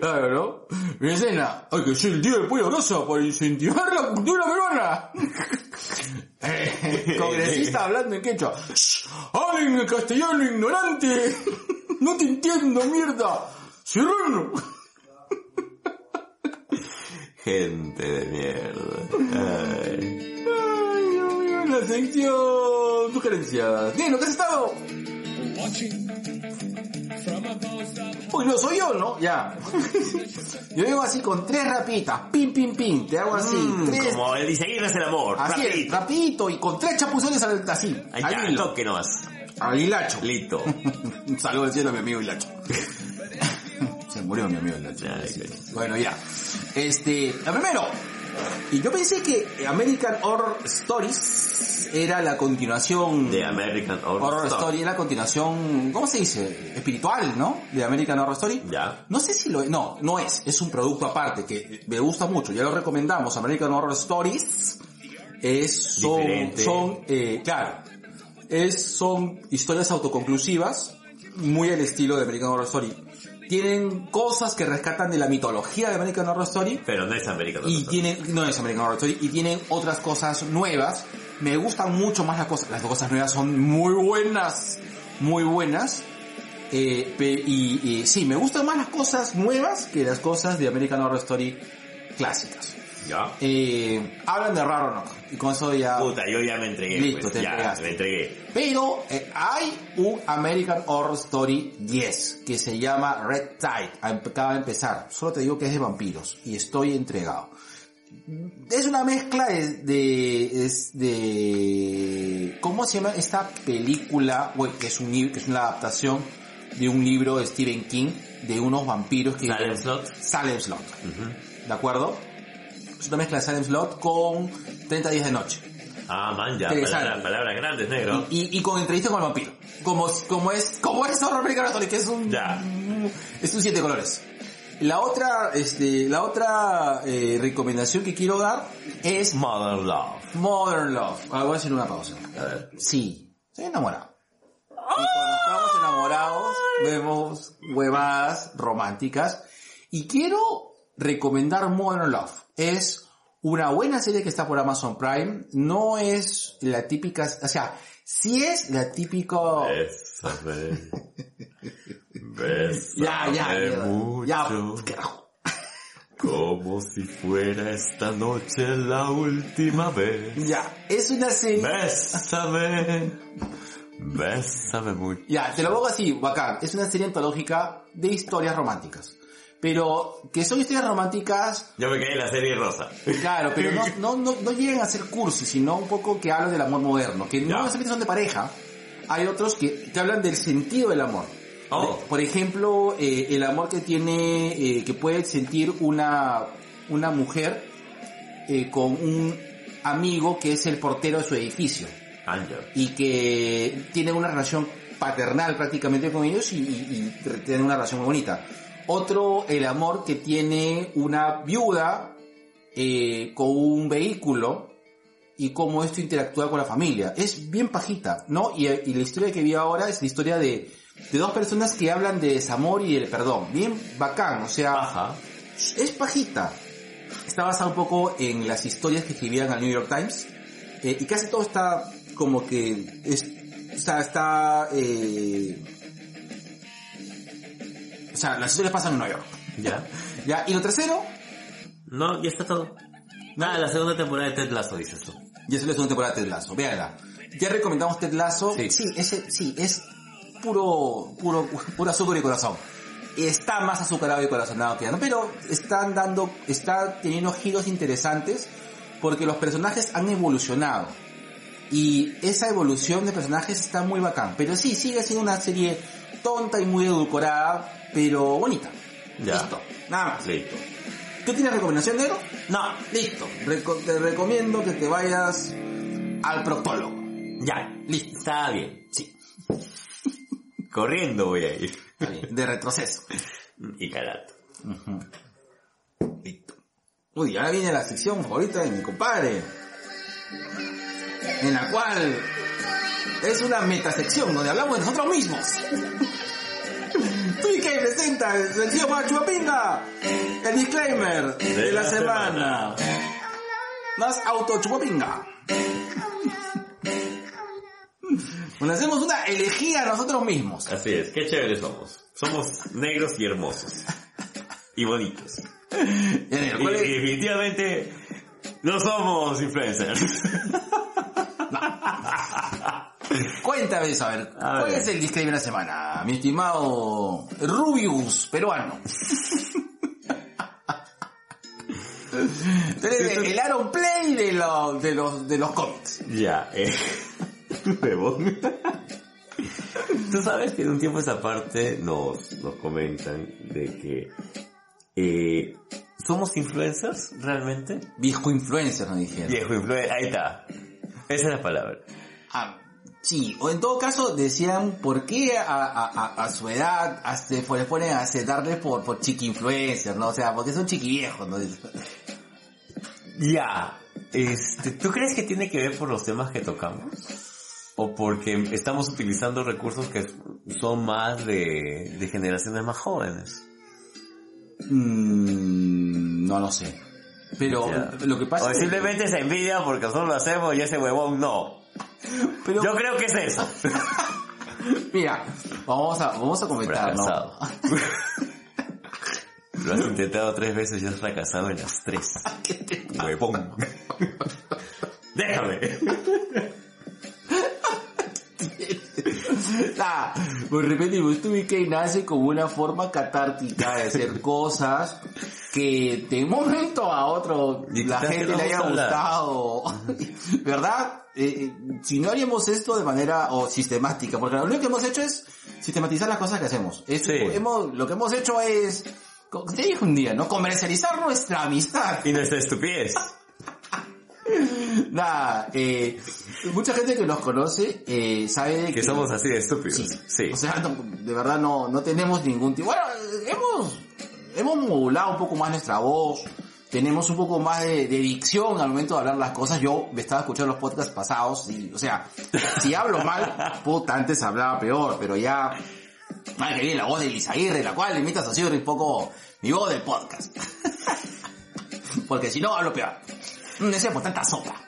Claro, ¿no? Mi escena, hay que ser el día del pollo rosa para incentivar la cultura peruana. Eh, Congresista hablando en quechua. Hablen en castellano ignorante. No te entiendo, mierda. Serrano. Gente de mierda. Ay. Ay, Dios mío, la sección sugerencias. Nino, ¿qué has estado? Uy, no, soy yo, ¿no? Ya. Yo vengo así con tres rapitas. Pim, pim, pim. Te hago así. Mm, tres. como el diseñar es el amor. Así es, rapidito. rapidito y con tres chapuzones al, así. Ahí al ya, hilo. toque nomás. Al hilacho. Listo. Un saludo al cielo a mi amigo Hilacho. Se murió mi amigo Hilacho. Ay, coño. Bueno, ya. Este, la primero. Y yo pensé que American Horror Stories era la continuación De American Horror, Horror Story. Story, era la continuación, ¿cómo se dice? Espiritual, ¿no? De American Horror Story. Ya. No sé si lo no, no es, es un producto aparte que me gusta mucho, ya lo recomendamos, American Horror Stories. Es, son, Diferente. son, eh, claro, es, son historias autoconclusivas, muy al estilo de American Horror Story. Tienen cosas que rescatan de la mitología de American Horror Story, Pero no es American Horror y Story. tienen, no es American Horror Story, y tienen otras cosas nuevas. Me gustan mucho más las cosas, las cosas nuevas son muy buenas, muy buenas. Eh, y sí, me gustan más las cosas nuevas que las cosas de American Horror Story clásicas. Ya. Eh, hablan de raro no, y con eso ya... Puta, yo ya me entregué. Listo, pues, te ya, entregaste. me entregué. Pero eh, hay un American Horror Story 10 que se llama Red Tide. Acaba de empezar. Solo te digo que es de vampiros y estoy entregado. Es una mezcla de, de, es de, ¿cómo se llama esta película? Bueno, que es un que es una adaptación de un libro de Stephen King de unos vampiros que Salem Slot. Salem Slot. ¿De acuerdo? Una mezcla de Salem Slot con 30 días de noche. Ah, man, ya. Palabras, palabras grandes, negro. Y, y con entrevista con el vampiro. Como, como es, como es Horror Story, que es un, Ya. es un siete colores. La otra, este, la otra eh, recomendación que quiero dar es Mother Love. Modern Love. Ah, voy a hacer una pausa. A ver. Sí, estoy enamorado. Y cuando estamos enamorados, vemos huevadas románticas. Y quiero recomendar Modern Love. Es una buena serie que está por Amazon Prime. No es la típica, o sea, sí es la típica... Bésame. Bésame Ya, ya, ya, mucho. ya, carajo. Como si fuera esta noche la última vez. Ya, es una serie... Bésame. Bésame mucho. Ya, te lo pongo así, bacán. Es una serie antológica de historias románticas. Pero, que son historias románticas, Yo me quedé en la serie rosa. claro, pero no, no, no, no llegan a ser cursi, sino un poco que hablan del amor moderno. Que no necesariamente son de pareja. Hay otros que, que hablan del sentido del amor. Oh. Por ejemplo, eh, el amor que tiene, eh, que puede sentir una, una mujer eh, con un amigo que es el portero de su edificio Angel. y que tiene una relación paternal prácticamente con ellos y, y, y tienen una relación muy bonita. Otro, el amor que tiene una viuda eh, con un vehículo y cómo esto interactúa con la familia. Es bien pajita, ¿no? Y, y la historia que vi ahora es la historia de, de dos personas que hablan de desamor y del perdón. Bien bacán, o sea, Ajá. es pajita. Está basado un poco en las historias que escribían al New York Times. eh, y casi todo está como que es, o sea, está, eh, o sea, las historias pasan en Nueva York. Ya. Ya, y lo tercero, No, ya está todo. Nada, la segunda temporada de Ted Lasso, dices tú. ya es la segunda temporada de Ted Lasso, véanla. Ya recomendamos Ted Lasso. Sí. Sí, ese, sí, es puro, puro, puro azúcar y corazón. Está más azucarado y corazonado que ya, ¿no? Pero están dando, está teniendo giros interesantes porque los personajes han evolucionado. Y esa evolución de personajes está muy bacán. Pero sí, sigue siendo una serie tonta y muy edulcorada, pero bonita. Ya. Listo. Nada más. Listo. ¿Tú tienes recomendación, negro? No. Listo. Reco- te recomiendo que te vayas al proctólogo. Ya. Listo. Está bien. Sí. Corriendo voy a ir. Está bien, De retroceso. Y carato. Listo. Uy, ahora viene la sección favorita de mi compadre. En la cual es una metasección donde hablamos de nosotros mismos. Que presenta el sencillo para Chupapinga. El disclaimer de, la, semana. Más auto Chupapinga. Nos hacemos una elegía a nosotros mismos. Así es. Qué chéveres somos. Somos negros y hermosos. Y bonitos. Definitivamente no somos influencers. Cuéntame eso, a ver, A ¿cuál ver. es el disclaimer de la semana? Mi estimado Rubius, peruano. Eres el Aaron Play de los, de los, de los cómics. Ya, eh. Tú sabes que de un tiempo a esta parte nos, nos comentan de que eh, somos influencers realmente. Viejo influencer, nos dijeron. Viejo influencer, ahí está. Esa es la palabra. Ah, sí, o en todo caso decían por qué a, a, a, a su edad se les ponen a darle por, por chiqui influencer, ¿no? O sea, porque son chiqui viejos, ¿no? Ya. Este, ¿Tú crees que tiene que ver por los temas que tocamos? ¿O porque estamos utilizando recursos que son más de, de generaciones más jóvenes? Mm, no lo sé. Pero lo que pasa O es que- simplemente es envidia porque nosotros lo hacemos y ese huevón no. Pero- Yo creo que es eso. Mira, vamos a, vamos a comentar, ¿no? Lo has intentado tres veces y has fracasado en las tres. Huevón. Déjame. Ah, pues repetimos, tu que nace como una forma catártica de hacer cosas que de un momento a otro Y la que gente le haya gustado. ¿Verdad? Eh, eh, si no haríamos esto de manera o sistemática, porque lo único que hemos hecho es sistematizar las cosas que hacemos. Sí. hemos, lo que hemos hecho es, te dije un día, ¿no? Comercializar nuestra amistad. Y nuestra estupidez. Nada, eh, mucha gente que nos conoce eh, sabe de Que somos así de estúpidos. Sí. Sí. O sea, no- de verdad no, no tenemos ningún tipo. Bueno, hemos, hemos modulado un poco más nuestra voz. Tenemos un poco más de, dicción al momento de hablar las cosas. Yo me estaba escuchando los podcasts pasados y, o sea, si hablo mal, puta, antes hablaba peor, pero ya, madre que viene la voz de Lizaguirre, la cual imitas así un poco mi voz del podcast. Porque si no, hablo peor. No por tanta sopa.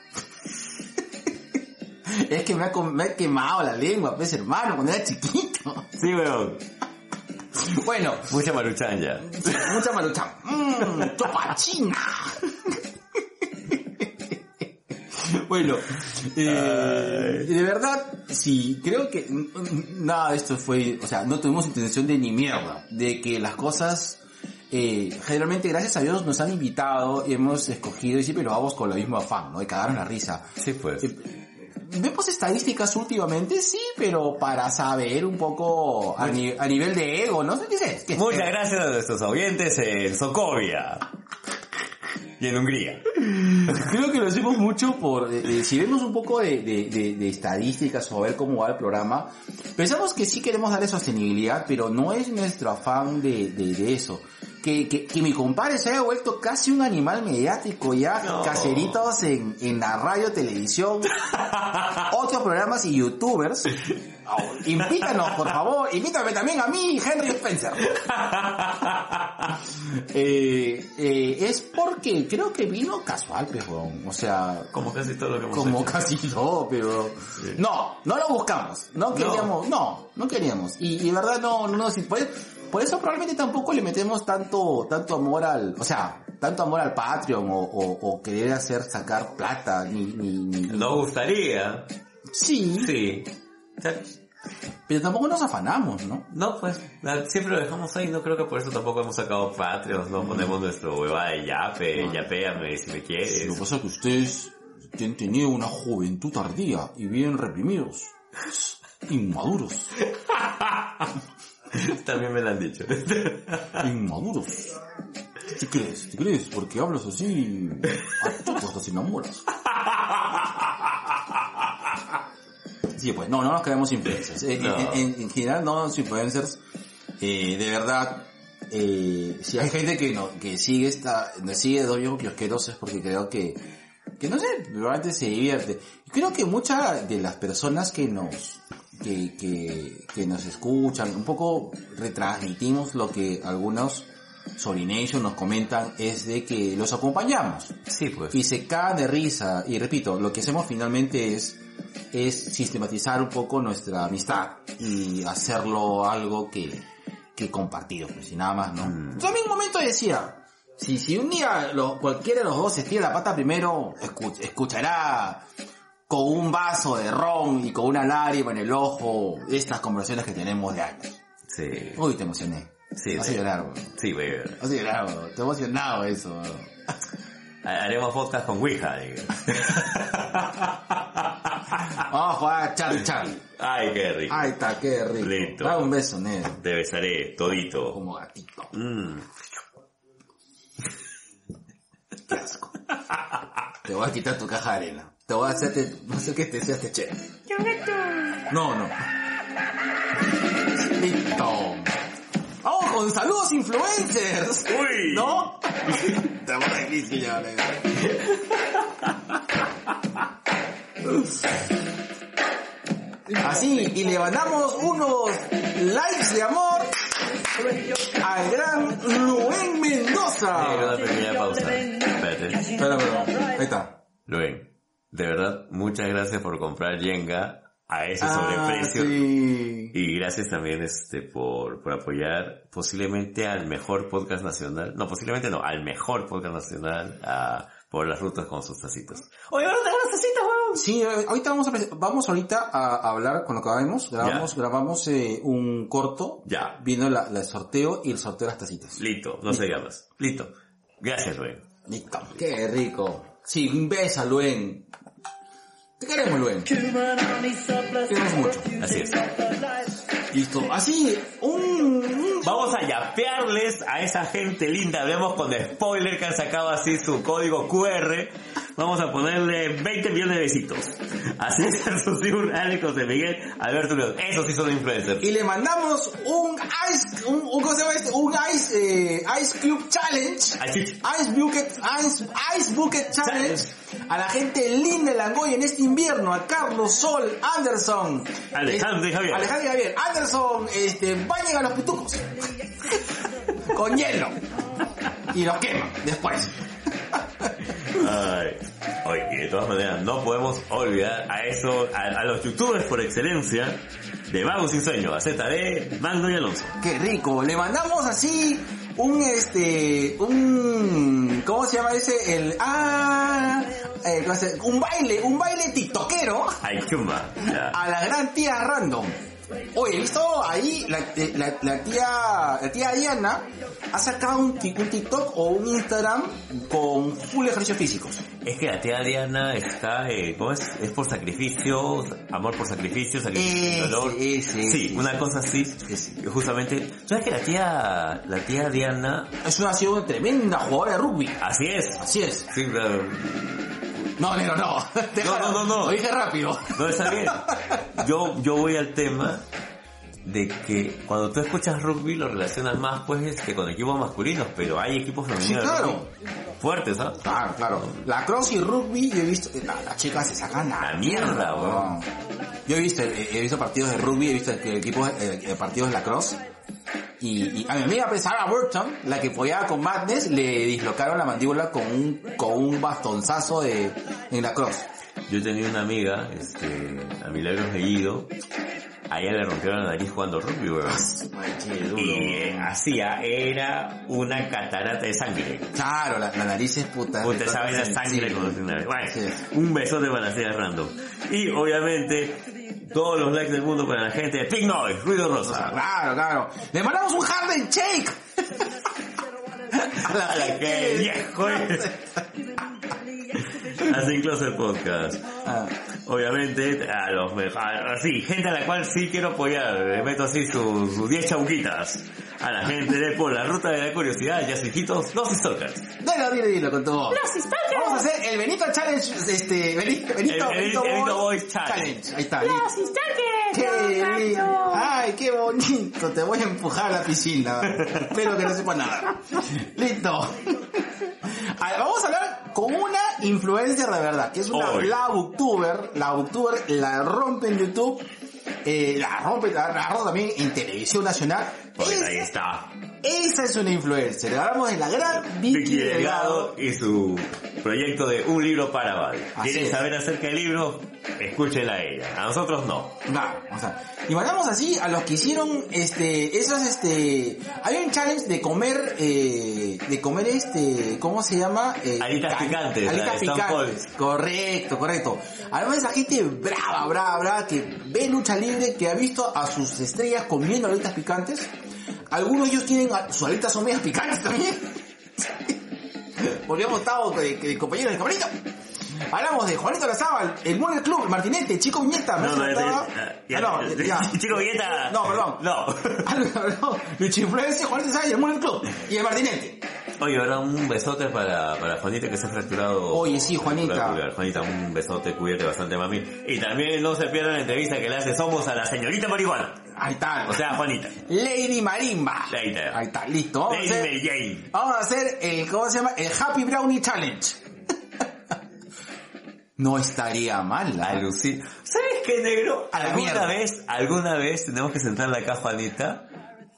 Es que me ha, me ha quemado la lengua, pues hermano, cuando era chiquito. Sí, weón. Bueno, Mucha maruchan ya. mucha marucha. Mmm, chopachina. Bueno, eh, de verdad, sí, creo que nada de esto fue, o sea, no tuvimos intención de ni mierda, de que las cosas, eh, generalmente gracias a Dios nos han invitado y hemos escogido y siempre lo vamos con el mismo afán, ¿no? De cagarnos la risa. Sí, pues. Vemos estadísticas últimamente, sí, pero para saber un poco a, ni- a nivel de ego, ¿no? ¿Qué es? ¿Qué es? Muchas gracias a nuestros oyentes en Sokovia. Y en Hungría. Creo que lo hacemos mucho por, eh, eh, si vemos un poco de, de- de- de estadísticas o ver cómo va el programa, pensamos que sí queremos darle sostenibilidad, pero no es nuestro afán de eso. Que, que, que mi compadre se haya vuelto casi un animal mediático ya, No. caseritos en, en la radio, televisión, otros programas y youtubers. Oh, Invítanos, por favor, invítame también a mí, Henry Spencer. Eh, eh, es porque creo que vino casual, pero, o sea, Como casi todo lo que hemos como hecho. casi todo, pero no, no lo buscamos, no queríamos, no, no queríamos, y, y verdad no, no nos, por, por eso probablemente tampoco le metemos tanto, tanto amor al, o sea, tanto amor al Patreon o, o, o querer hacer sacar plata, ni, ni, ni, Nos gustaría. sí, Sí. Pero tampoco nos afanamos, ¿no? No, pues, siempre lo dejamos ahí, no creo que por eso tampoco hemos sacado Patreons, no ponemos nuestro hueva de yape, yapéame si me quieres. Lo que pasa es que ustedes han tenido una juventud tardía y bien reprimidos, inmaduros, También me lo han dicho. inmaduros. ¿Qué crees? ¿Te crees? Porque hablas así, hasta se enamoras. Sí, pues no, no nos creemos influencers. Eh, No. En, en- en general no somos influencers. Eh, de verdad, eh, si hay gente que no, que sigue esta, sigue dos viejos kiosqueros es porque creo que, que no sé, probablemente se divierte. Creo que muchas de las personas que nos, que, que, que nos escuchan, un poco retransmitimos lo que algunos Solination nos comentan es de que los acompañamos Sí, pues. y se cagan de risa. Y repito, lo que hacemos finalmente es, es sistematizar un poco nuestra amistad y hacerlo algo que, que compartido, pues y nada más, ¿no? Mm. Yo en un momento decía, si, si un día lo- cualquiera de los dos se estira la pata primero, escu- escuchará con un vaso de ron y con una lágrima en el ojo estas conversaciones que tenemos de años. Sí. Uy, te emocioné. Sí, Vas a sí. llorar. Sí, güey. Vas a llorar. Te emocionado eso. Haremos podcast con Ouija, digo. Vamos a jugar Charlie Charlie. Ay, qué rico. Ay, está, qué rico. Listo. Dame un beso, negro. Te besaré todito. Como gatito. Mm. Qué asco. Te voy a quitar tu caja de arena. Te voy a hacerte, no sé qué te seas este che. No, no. Listo. Vamos con saludos influencers. Uy. ¿No? Te voy a decir ya. Así, y le mandamos unos likes de amor al gran Luen Mendoza. Eh, Espera, espera, ahí está. Luen, de verdad, muchas gracias por comprar Jenga a ese sobreprecio. Ah, sí. Y gracias también este por, por apoyar posiblemente al mejor podcast nacional. No, posiblemente no, al mejor podcast nacional a, por las rutas con sus tacitos. Oye, ahora tengo las tacitas, weón. Sí, ahorita vamos a, vamos ahorita a hablar con lo que grabamos. Grabamos, Ya. grabamos eh, un corto. Ya. Viendo la, la sorteo y el sorteo de las tacitas. Listo, no se diga más. Listo. Gracias, Luen. Listo. Qué rico. Sí, un beso, Luen. Te queremos, Luen. Te queremos mucho. Así es. Listo. Así, un... un- Vamos a yapearles a esa gente linda. Hablemos con spoiler que han sacado así su código QR. Vamos a ponerle 20 millones de besitos. Así es, un Alex José Miguel, Alberto León. Esos sí son influencers. Y le mandamos un ice, un, un- ¿cómo se llama este? Un ice, eh, ice cube challenge. Ice Bucket, Ice, Ice Bucket Challenge a la gente linda de Langoy en este invierno, a Carlos Sol, Anderson, Alejandro y Javier. Alejandro y Javier, Anderson, este, bañen a los pitucos con hielo y los queman después. Ay. Oye, de todas maneras, no podemos olvidar a eso, a, a los youtubers por excelencia de Vago Sin Sueño, a ZD, Magno y Alonso. Qué rico, le mandamos así un este, un, ¿cómo se llama ese? El, ah, eh, ¿cómo se- un baile, un baile tiktokero Ay, chumba. A la gran tía random. Oye, he visto ahí la, eh, la, la tía, la tía Diana ha sacado un, un TikTok o un Instagram con full ejercicios físicos. Es que la tía Diana está, eh, ¿cómo es? Es por sacrificio, amor por sacrificio, sacrificio Ese, sin dolor. ese, sí, ese. una cosa así. Justamente, ¿sabes que la tía, la tía Diana, Es una, ha sido una tremenda jugadora de rugby. así es? Así es. Sí, claro. No, negro, no. No, no, no, no. Lo dije rápido. No, está bien. Yo, yo voy al tema de que cuando tú escuchas rugby lo relacionas más pues este, con equipos masculinos, pero hay equipos femeninos Sí, claro. fuertes, ¿ah? Claro, claro. La cross y rugby, yo he visto, la- las chicas se sacan la, La mierda, weón. Yo he visto, he, he visto partidos de rugby, he visto que equipos, eh, eh, partidos de la cross. Y, y a mi amiga Sarah Burton, la que apoyaba con Madness, le dislocaron la mandíbula con un, con un bastonzazo de, en la cross. Yo tenía una amiga, este, a Milagros Bellido, a ella le rompieron la nariz jugando rugby, weón. Y eh, hacía, era una catarata de sangre. Claro, la, la nariz es puta. Esa vaina es sangre Sí. con Bueno, Sí. un besote para la tía random. Y obviamente, todos los likes del mundo para la gente de Pink Noise, Ruido Rosa. Claro, claro. Le mandamos un Harlem Shake. a la, A la que viejo es. Así Closet Podcast. Ah, Obviamente, a los mejores, así, gente a la cual sí quiero apoyar, le meto así sus sus 10 chauquitas. A la gente de por la ruta de la curiosidad, ya hijitos, los stalkers. Dilo, dilo, dilo con tu voz. Vamos a hacer el Benito Challenge, este, Benito, Benito, El- el- Benito Benito Boy Boy Challenge. Ahí está, listo. Qué lindo. Ay, qué bonito. Te voy a empujar a la piscina. Espero que no sepa nada. Listo. Vamos a hablar con una influencer de verdad, que es una Oy. la booktuber. La booktuber la rompe en YouTube. eh, la rompe, la, la rompe también en televisión nacional. Esa- ahí está. esa es una influencer. Hablamos de la gran Vicky, Vicky Delgado. Delgado y su proyecto de un libro para. Así ¿Quieren saber acerca del libro? Escúchenla a ella. A nosotros no. Claro, o sea, y mandamos así a los que hicieron este, esos este, hay un challenge de comer, eh, de comer este, ¿cómo se llama? Eh, Alitas ca- picantes, la Alitas picantes. Correcto, correcto. Además esa gente brava, brava, brava, que ve lucha libre, que ha visto a sus estrellas comiendo alitas picantes. Algunos de ellos tienen, sus alitas son medias picantes también. Porque hemos estado de, de compañeros de camarito. Hablamos de Juanito Lazábal, el Moner Club, el Martinete, Chico Viñeta, No, no, ese- ya- Ah, no, ya. Chico Villeta. No, perdón. No. no, Lucha Influencia, Juanito Lazábal, el Moner Club y el Martinete. Oye, ahora un besote para, para Juanita que se ha fracturado. Oye, sí, Juanita. Juanita, un besote, cuídate bastante, mami. Y también no se pierdan la entrevista que le hace Somos a la señorita marihuana. Ahí está. O sea, Juanita. Lady Marimba. Ahí está. Ahí está, listo. Vamos, Lady a hacer, Jane. vamos a hacer el, ¿cómo se llama? El Happy Brownie Challenge. no estaría mal. Alucina. ¿Sabes qué, negro? A la alguna vez, alguna vez tenemos que sentar la caja, Juanita,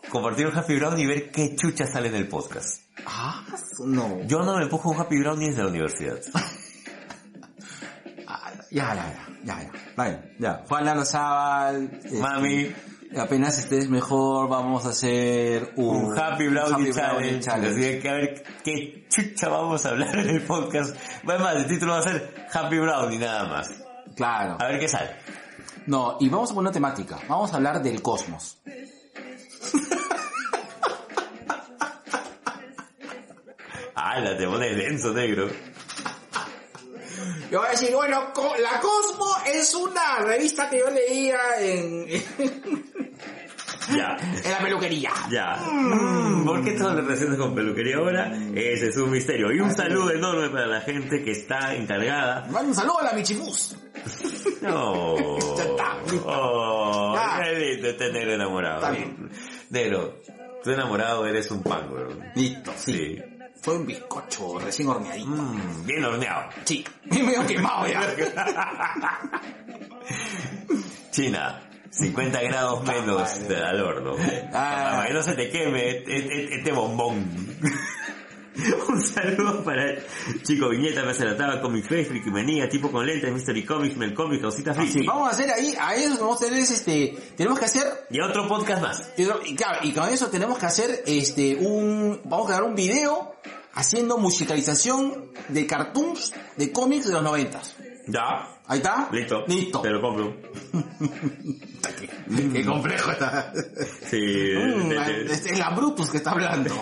compartir un Happy Brown y ver qué chucha sale en el podcast. Ah, no. Yo no me empujo un Happy Brown ni desde la universidad. Ah, ya, ya, ya, ya, ya. Vale, ya. Juan este, Mami, Apenas estés mejor, vamos a hacer un, un Happy Brownie Challenge. Challenge. Así que a ver qué chucha vamos a hablar en el podcast. Además, el título va a ser Happy Brownie nada más. Claro. A ver qué sale. No, y vamos a poner una temática. Vamos a hablar del cosmos. Ah, la te pones denso, negro. Yo voy a decir, bueno, la Cosmo es una revista que yo leía en, Ya. en la peluquería. Ya. Mm, ¿Por qué todo lo relacionas con peluquería ahora? Ese es un misterio. Y un saludo enorme para la gente que está encargada. Mando un saludo a la Michibus. No. Ya está. Oh, Ya. lindo este negro enamorado. Está bien. Tú enamorado eres un pan. Listo, sí. Sí. Fue un bizcocho recién horneadito. Mm, bien horneado. Sí, medio quemado ya. China, 50 grados menos al horno. Ah. Para que no se te queme este, este- este bombón. Un saludo para el Chico Viñeta, me acertaba Comic Facebook y venía, tipo con lentes, Mystery Comics, Mel Comics, cositas Sí, friki. vamos a hacer ahí, a eso vamos a tener este, tenemos que hacer Y otro podcast más. Y, claro, y con eso tenemos que hacer este un vamos a dar un video haciendo musicalización de cartoons de cómics de los noventas. Ya, Ahí está. listo. Listo. Te lo compro. Qué complejo está. Sí, Mm, de- de- es, es la Brutus que está hablando.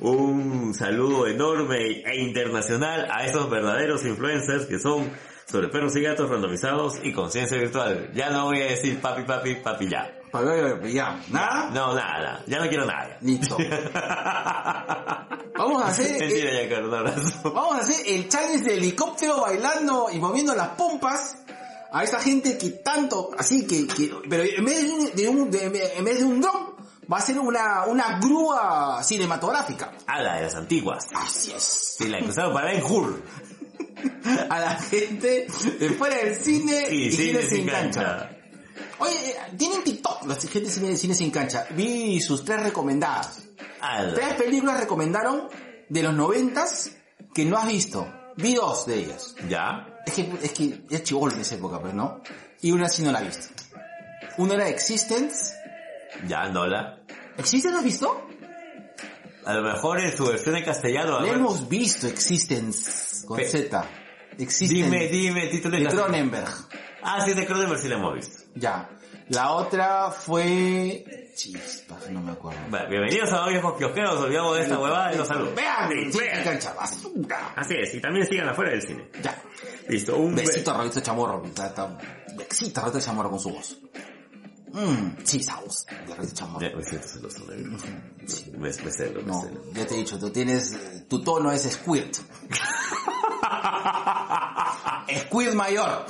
Un saludo enorme e internacional a esos verdaderos influencers que son sobre perros y gatos randomizados y conciencia virtual. Ya no voy a decir papi, papi, papi, ya. Ya, nada. No, nada, nada. Ya no quiero nada. Listo. Vamos a hacer Mentira, ya, vamos a hacer el challenge de helicóptero bailando y moviendo las pompas a esa gente que tanto así que, que pero en vez de un, de un- de- en vez de un dron va a ser una una grúa cinematográfica. A la de las antiguas. Así es. Sí, la usaron para Ben Hur. A la gente de fuera del cine Y, y, sí, cine les sin cancha. engancha. Oye, eh, tienen TikTok, la gente de cine, cine sin cancha. Vi sus tres recomendadas. A la- Tres películas recomendaron de los noventas que no has visto. Vi dos de ellas. ¿Ya? Es que, es que es chivolo en esa época, pues, ¿no? Y una sí no la he visto. Una era Existence. Ya, no la. ¿Existence has visto? A lo mejor en su versión en castellano. ver. hemos visto, Existence, con Pe- Z. Existence. Dime, dime, título en De. Cronenberg. Ah, sí, de Cronenberg sí la hemos visto. Ya. La otra fue... Chispas, no me acuerdo. Bueno, bienvenidos a Viejos Kiosqueros, nos olvidamos de esta huevada y los saludos. Vean, vean. basura. Así es, y también sigan afuera del cine. Ya. Listo, un Besito a Roberto Chamorro. Besito a Roberto Chamorro con su voz. Mmm, Roberto Chamorro. Ya, me siento celoso. Me, me celo, me No, celo. ya te he dicho, tú tienes, tu tono es Squirt. Squirt mayor.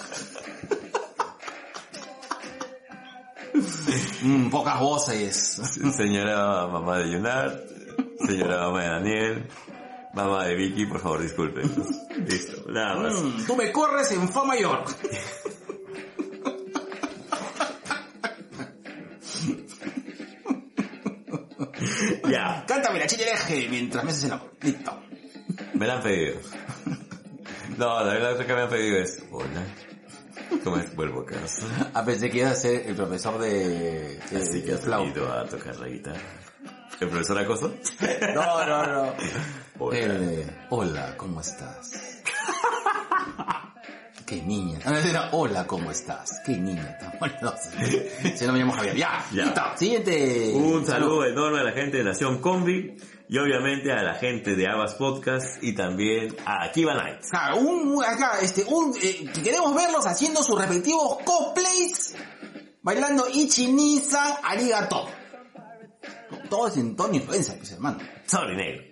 Mm, pocas voces. Señora mamá de Yunat, señora mamá de Daniel, mamá de Vicky, por favor disculpen. Listo, nada más. Mm, tú me corres en fa mayor. Ya, Cántame la chile eje mientras me haces el amor. Listo. me la han pedido. No, la verdad lo que me han pedido es, hola, ¿cómo es? Vuelvo a casa. Ah, pensé que iba a ser el profesor de, Así que has venido a tocar la guitarra. ¿El profesor Acoso? No, no, no. Hola. El de, hola, ¿cómo estás? Qué niña. Ah, hola, ¿cómo estás? Qué niña. tan. No, si no me llamo Javier. Ya, Ya. listo. Siguiente. Un saludo enorme a la gente de Nación Combi y obviamente a la gente de Abas Podcast y también a Kiva Nights. Claro, un, un- acá, este, un, eh, que queremos verlos haciendo sus respectivos cosplays, bailando Ichi-Nisan Arigato. Todo es en tono influencer, pues hermano. Sorry, negro.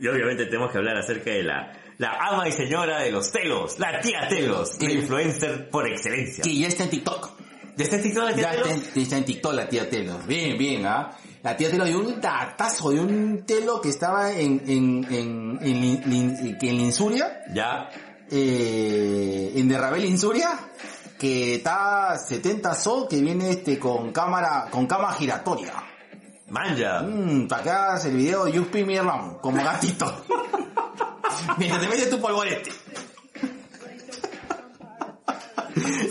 Y obviamente tenemos que hablar acerca de la, la ama y señora de los telos, la tía Telos, la influencer por excelencia. que ya está en TikTok. ¿Ya está en TikTok la tía Ya Telos? está en, está en TikTok la tía Telo. Bien, bien, ¿ah? La tía Telo dio un datazo de un telo que estaba en, en, en, en, que en Linsuria, Ya. eh, en Derrabel Linsuria, que está 70 sol, que viene este con cámara, con cámara giratoria. Manja. Mmm, hagas el video You Spin Me Around, como gatito. Mientras te metes tu polvorete.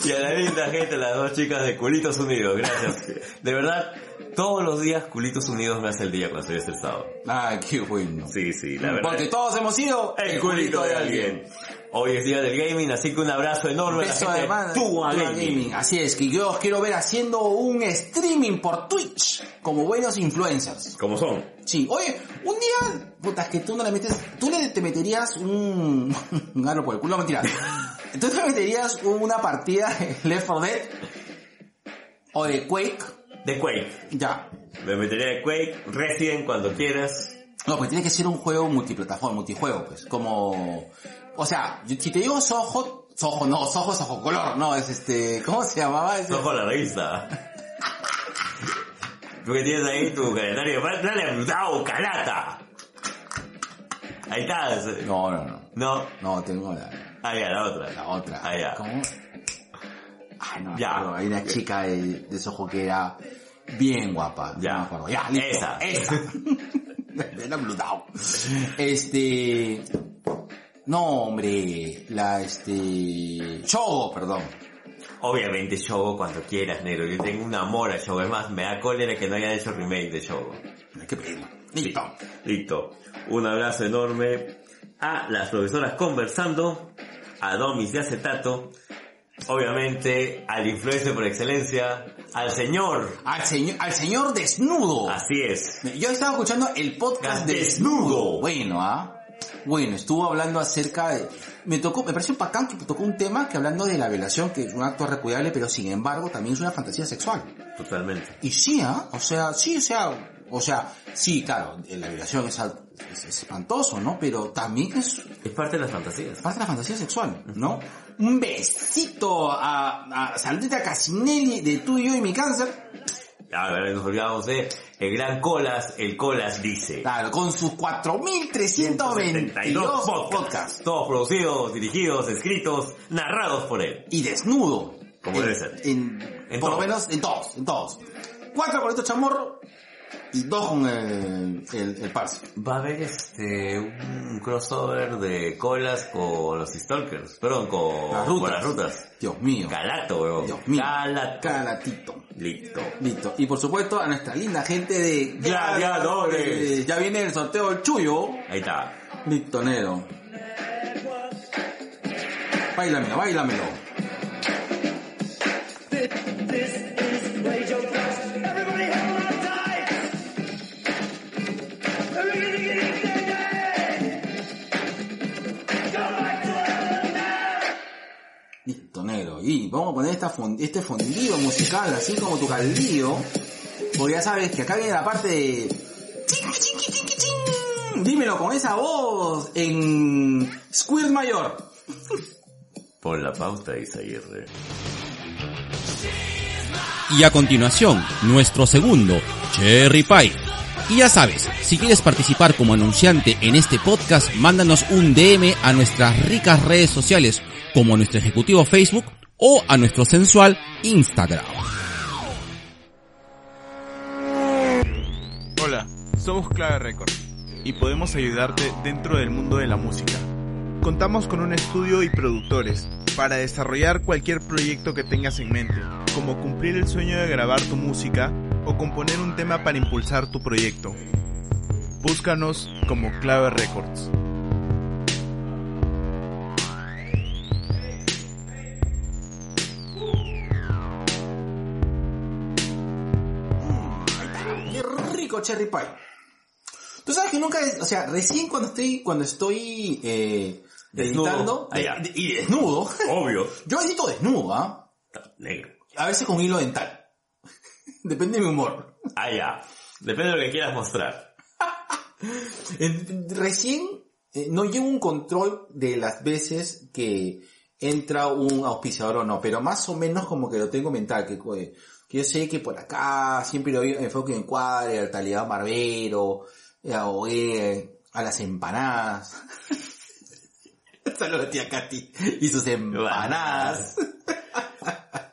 Y a la linda gente, las dos chicas de Culitos Unidos, gracias. De verdad, todos los días Culitos Unidos me hace el día cuando estoy estresado. Ah, qué bueno. Sí, sí, la verdad. Porque todos hemos sido el culito de alguien. Hoy es día del gaming, así que un abrazo enorme Beso a la gente de Tua Tua Gaming. Así es, que yo os quiero ver haciendo un streaming por Twitch como buenos influencers. Como son. Sí, oye, un día, puta, es que tú no le metes, tú le te meterías un, un gano por el culo, mentira. Tú te meterías una partida de Left 4 Dead o de Quake, De Quake. ya. Me metería de Quake, Resident cuando quieras. No, pues tiene que ser un juego multiplataforma, multijuego, pues, como, o sea, si te digo Soho, Soho no, Soho es Ojo Color, no, es este, ¿cómo se llamaba ese? Con la revista. Tú que tienes ahí tu calendario. Dale Brutao, Calata. Ahí estás. No, no, no, No. no, tengo la, Ah, ya, la otra. la otra. Ah, ya. ¿Cómo? Ay, no, Ya. acuerdo, hay una chica de, de Soho que era bien guapa, Ya. no me acuerdo. Ya, listo. Esa. esa. Era Blue. Este... No, hombre, la este... Shogo, perdón. Obviamente Shogo cuando quieras, negro. Yo tengo un amor a Shogo. Es más, me da cólera que no hayan hecho remake de Shogo. Qué pena. Listo. Listo. Un abrazo enorme a las profesoras conversando, a Domis de Acetato, obviamente al influencer por excelencia, al señor. Al señor, al señor desnudo. Así es. Yo estaba escuchando el podcast Desnudo. desnudo. Bueno, ¿ah? Bueno, estuvo hablando acerca de... Me tocó, me pareció bacán que me tocó un tema que hablando de la violación, que es un acto repudiable, pero sin embargo también es una fantasía sexual. Totalmente. Y sí, ¿ah? O sea, sí, o sea, o sea, sí, claro, la violación es, es- es espantoso, ¿no? Pero también es Es parte de las fantasías. parte de la fantasía sexual, ¿no? Un besito a, a Saludita Casinelli de tú y yo y mi cáncer. A ver, nos olvidamos de el gran Colas, el Colas dice. Claro, con sus 4.322 podcasts. Todos producidos, dirigidos, escritos, narrados por él. Y desnudo. Como En- debe ser. En, En por lo todos. menos en todos, en todos. Cuatro con estos chamorro y dos con el, el, el parce. Va a haber este un crossover de Colas con los Stalkers. Perdón, con Las con rutas. las rutas. Dios mío. Calato, weón. Dios mío. Calato. Calatito. Listo. Listo. Y por supuesto a nuestra linda gente de Gladiadores. Ya viene el sorteo del chullo. Ahí está. Listo, Nero. Báilamelo, báilamelo. Y vamos a poner esta este fondido musical, así como tu caldillo. Porque ya sabes que acá viene la parte de... Dímelo con esa voz en Squirt Mayor. Pon la pauta, Isaguirre. Y a continuación, nuestro segundo, Cherry Pie. Y ya sabes, si quieres participar como anunciante en este podcast, mándanos un DM a nuestras ricas redes sociales, como nuestro ejecutivo Facebook o a nuestro sensual Instagram. Hola, somos Clave Record y podemos ayudarte dentro del mundo de la música. Contamos con un estudio y productores para desarrollar cualquier proyecto que tengas en mente, como cumplir el sueño de grabar tu música o componer un tema para impulsar tu proyecto. Búscanos como Clave Records. Rico cherry pie. Tú sabes que nunca, o sea, recién cuando estoy, cuando estoy eh, Desnudo. Ah, ya. de- y desnudo, Obvio. yo edito desnudo, ¿ah? Negro. A veces con hilo dental. Depende de mi humor. Ah, ya. Depende de lo que quieras mostrar. Recién eh, no llevo un control de las veces que entra un auspiciador o no, pero más o menos como que lo tengo mental, que, eh, que yo sé que por acá siempre lo enfoque en encuadre, al talidad barbero, eh, o, eh, a las empanadas. Saludos a tía Katy y sus empanadas.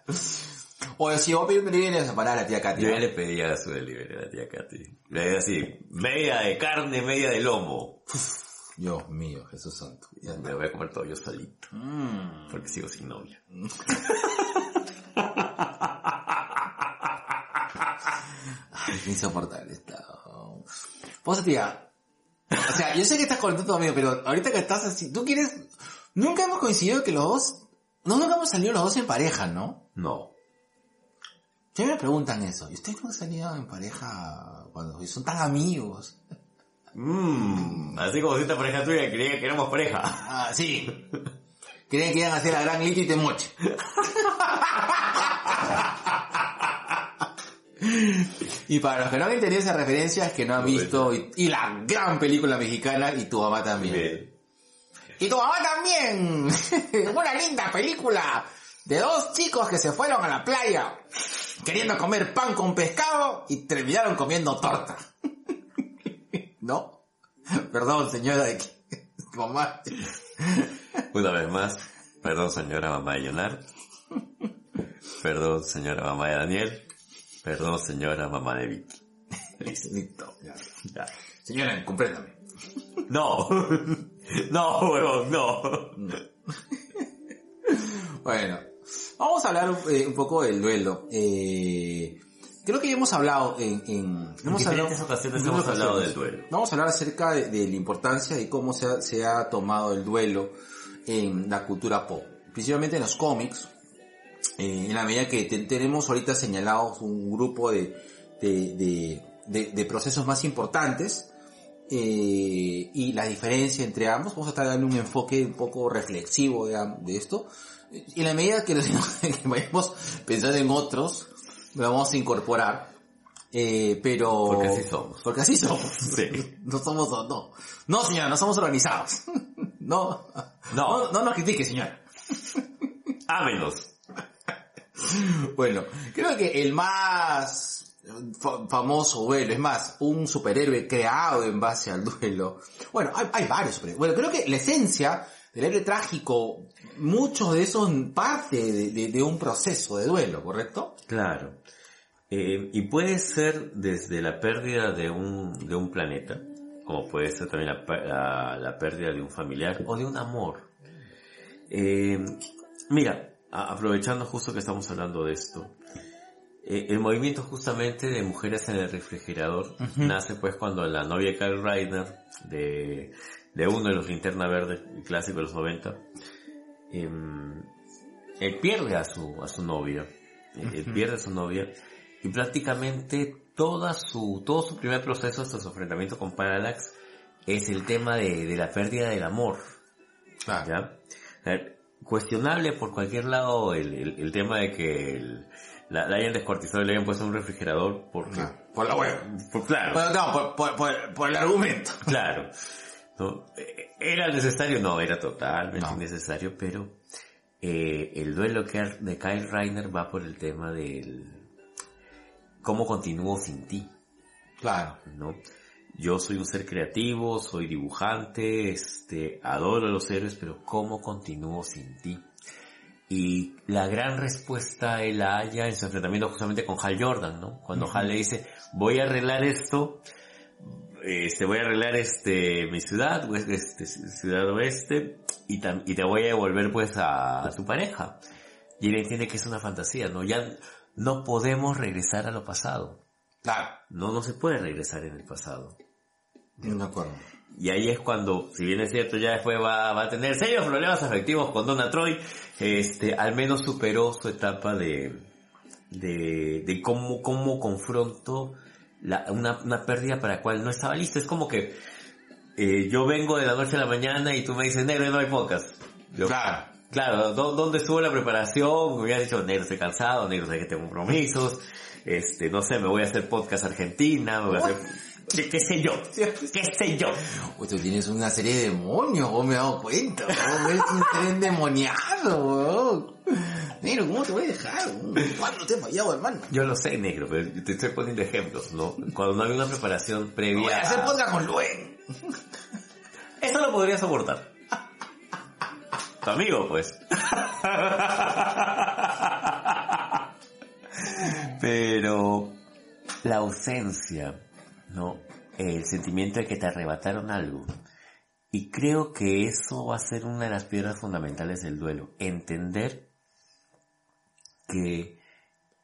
o si vos pedir un delivery de las empanadas a la tía Katy. Yo le pedía su delivery a la tía Katy. Le decía así, media de carne, media de lomo. Dios mío, Jesús Santo. Ya Me lo voy a comer todo yo solito. Mm. Porque sigo sin novia. Ay, qué insoportable está. Vos, tía. O sea, yo sé que estás contento amigo, pero ahorita que estás así, tú quieres... Nunca hemos coincidido que los dos... No, nunca hemos salido los dos en pareja, ¿no? No. Ya me preguntan eso. ¿Y ustedes no han salido en pareja cuando son tan amigos? Mmm, así como si esta pareja tuya creía que éramos pareja. Ah, sí. Creen que iban a hacer la gran Lito y Temoche. y para los que no han entendido esa referencia es que no han visto y, y la gran película mexicana y tu mamá también. Bien. Y tu mamá también. Una linda película de dos chicos que se fueron a la playa queriendo comer pan con pescado y terminaron comiendo torta. ¿No? Perdón, señora de mamá. Una vez más, perdón señora mamá de Leonard. Perdón señora mamá de Daniel. Perdón señora mamá de Vicky. Listo. Ya. Ya. Señora, compréndame. No. No, huevón, no. Bueno, vamos a hablar eh, un poco del duelo. Eh, creo que ya hemos hablado en... en hemos diferentes ocasiones en hemos hablado del duelo. Vamos a hablar acerca de, de la importancia de cómo se ha, se ha tomado el duelo en la cultura pop. Principalmente en los cómics. Eh, en la medida que te- tenemos ahorita señalados un grupo de, de, de, de- procesos más importantes eh, y la diferencia entre ambos, vamos a estar dando un enfoque un poco reflexivo de, esto. Y en la medida que, que vayamos pensando en otros, lo vamos a incorporar. Eh, pero... Porque así somos. Porque así somos. Sí. No somos, no. No, señora, no somos organizados. No. No. No, no nos critique, señora. Ámenos. Bueno, creo que el más fa- famoso duelo, es más, un superhéroe creado en base al duelo. Bueno, hay, varios superhéroes. Bueno, creo que la esencia del héroe trágico, muchos de esos parte de, un proceso de duelo, ¿correcto? Claro. Eh, y puede ser desde la pérdida de un, de un planeta, como puede ser también la, la- pérdida de un familiar o de un amor. Eh, mira, aprovechando justo que estamos hablando de esto, eh, el movimiento justamente de mujeres en el refrigerador nace pues cuando la novia de Kyle Reiner, de, de uno de los linterna verde clásicos de los 90, em, él pierde a su, a su novia, él pierde a su novia y prácticamente toda su, todo su primer proceso hasta su enfrentamiento con Parallax es el tema de, de la pérdida del amor. Claro. ¿ya? Cuestionable por cualquier lado el, el, el tema de que el- la, la hayan descuartizado y le hayan puesto en un refrigerador porque... Por la web. por- claro, no, por, por- por- por el argumento. claro. ¿no? ¿Era necesario? No, era totalmente No. innecesario, pero eh, el duelo que de Kyle Reiner va por el tema del... ¿Cómo continúo sin ti? Claro. ¿no? Yo soy un ser creativo, soy dibujante, este, adoro a los héroes, pero ¿cómo continúo sin ti? Y la gran respuesta él la halla en su enfrentamiento justamente con Hal Jordan, ¿no? Cuando Hal le dice, voy a arreglar esto, este, voy a arreglar este, mi ciudad, este, ciudad oeste, y, tam- y te voy a devolver pues a, a tu pareja. Y él entiende que es una fantasía, ¿no? Ya no podemos regresar a lo pasado. Claro. No, no se puede regresar en el pasado. De acuerdo. Y ahí es cuando, si bien es cierto, ya después va, va a tener serios problemas afectivos con Donna Troy, este, al menos superó su etapa de, de, de cómo, cómo confronto la, una, una pérdida para la cual no estaba listo. Es como que, eh, yo vengo de la noche a la mañana y tú me dices, negro, no hay pocas. Yo, Claro. Claro, ¿dó- ¿dónde estuvo la preparación? Me hubieras dicho, negro, estoy cansado, negro, sé que tengo compromisos, este, no sé, me voy a hacer podcast Argentina, me voy a hacer, qué, qué sé yo, qué sé yo. Uy, tú tienes una serie de demonios, vos me he dado cuenta, vos eres un ser endemoniado, weón. Negro, ¿cómo te voy a dejar? ¿Cuándo te he fallado, hermano? Yo lo sé, negro, pero te estoy poniendo ejemplos, ¿no? Cuando no había una preparación previa. Voy a hacer podcast con Luen. Eso lo podría soportar. Tu amigo, pues. Pero la ausencia, ¿no? El sentimiento de que te arrebataron algo. Y creo que eso va a ser una de las piedras fundamentales del duelo. Entender que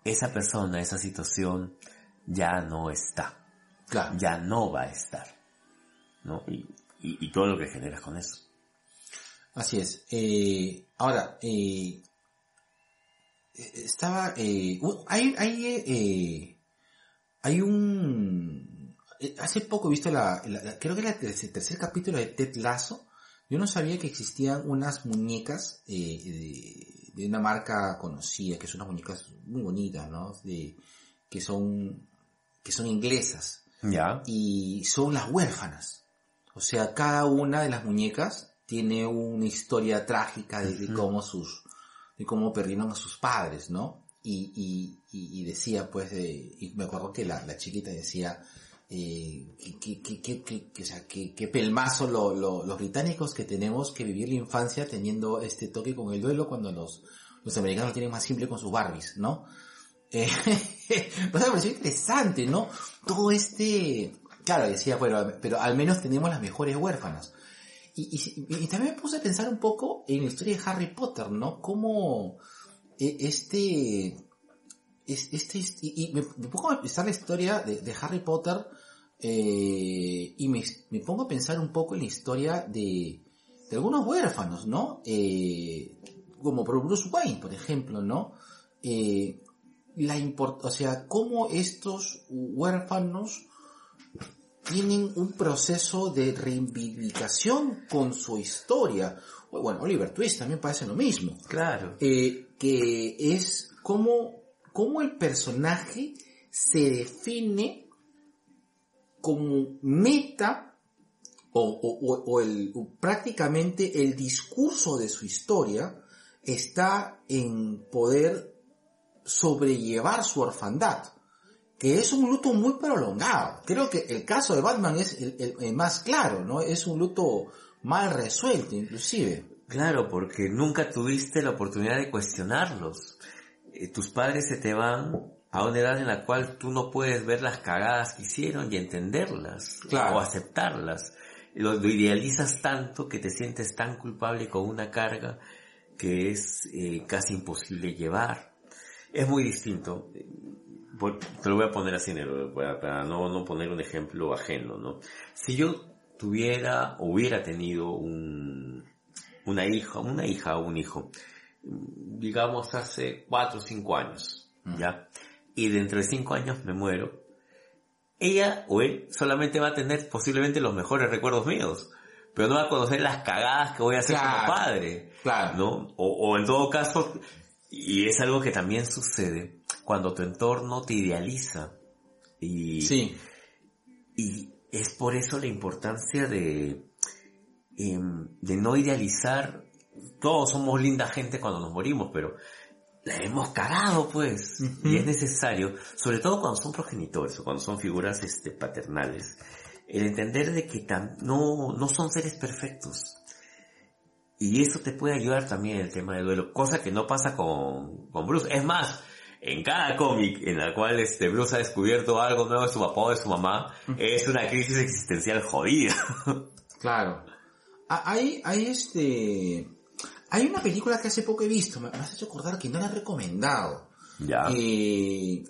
esa persona, esa situación ya no está. Claro. Ya no va a estar. ¿No? Y, y, y todo lo que generas con eso. Así es. Eh, ahora, eh, estaba, eh, hay, hay, hay un, hace poco he visto la, la- la- creo que era el tercer, capítulo de Ted Lasso. Yo no sabía que existían unas muñecas eh, de, de una marca conocida, que son unas muñecas muy bonitas, ¿no? De, que son, que son inglesas ¿Ya? y son las huérfanas. O sea, cada una de las muñecas tiene una historia trágica de, de cómo sus, de cómo perdieron a sus padres, ¿no? Y, y, y, y decía, pues, de, y me acuerdo que la, la chiquita decía, eh, que, o sea, pelmazo lo- lo- los británicos que tenemos que vivir la infancia teniendo este toque con el duelo cuando los, los americanos tienen más simple con sus Barbies, ¿no? Eh, sea, me pareció interesante, ¿no? Todo este, claro, decía, bueno, pero al menos tenemos las mejores huérfanas. Y, y, y también me puse a pensar un poco en la historia de Harry Potter, ¿no? Cómo eh, este, es- este, y, y me, me pongo a pensar la historia de, de Harry Potter eh, y me, me pongo a pensar un poco en la historia de, de algunos huérfanos, ¿no? Eh, como por Bruce Wayne, por ejemplo, ¿no? Eh, la import o sea, cómo estos huérfanos tienen un proceso de reivindicación con su historia. Bueno, Oliver Twist también parece lo mismo. Claro. Que es cómo, cómo el personaje se define como meta o, el, prácticamente el discurso de su historia está en poder sobrellevar su orfandad, que es un luto muy prolongado. Creo que el caso de Batman es el más claro, ¿no? Es un luto mal resuelto, inclusive. Claro, porque nunca tuviste la oportunidad de cuestionarlos. Eh, tus padres se te van a una edad en la cual tú no puedes ver las cagadas que hicieron y entenderlas Claro. o aceptarlas. Lo, lo idealizas tanto que te sientes tan culpable con una carga que es eh, casi imposible llevar. Es muy distinto. eh, Te lo voy a poner así, Nero, para, para no, no poner un ejemplo ajeno, ¿no? Si yo tuviera hubiera tenido un, una hija, una hija o un hijo, digamos hace cuatro o cinco años, ¿ya? Y dentro de cinco años me muero, ella o él solamente va a tener posiblemente los mejores recuerdos míos, pero no va a conocer las cagadas que voy a hacer Claro. como padre, Claro. ¿no? O, o en todo caso, y es algo que también sucede cuando tu entorno te idealiza y, Sí. y es por eso la importancia de, em, de no idealizar. Todos somos linda gente cuando nos morimos, pero la hemos cagado, pues. Y es necesario, sobre todo cuando son progenitores o cuando son figuras este, paternales, el entender de que tam- no, no son seres perfectos. Y eso te puede ayudar también en el tema del duelo, cosa que no pasa con, con Bruce. Es más, en cada cómic en la cual este Bruce ha descubierto algo nuevo de su papá o de su mamá, es una crisis existencial jodida. Claro. Ah, Hay, hay este... Hay una película que hace poco he visto, me me has hecho acordar que no la he recomendado. ya. Eh,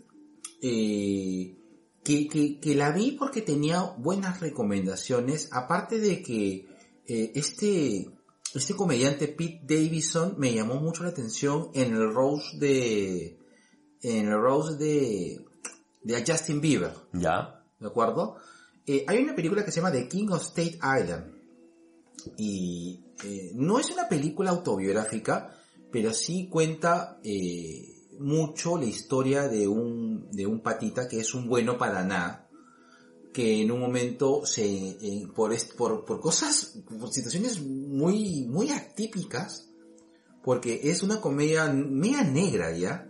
eh, que, que, que la vi porque tenía buenas recomendaciones, aparte de que eh, este, este comediante Pete Davidson me llamó mucho la atención en el Rose de, en el Rose de, de Justin Bieber. ya. ¿de acuerdo? Eh, hay una película que se llama The King of State Island. Y eh, no es una película autobiográfica, pero sí cuenta eh, mucho la historia de un, de un patita que es un bueno para nada. Que en un momento se, eh, por, por, por cosas, por situaciones muy, muy atípicas, porque es una comedia media negra ya,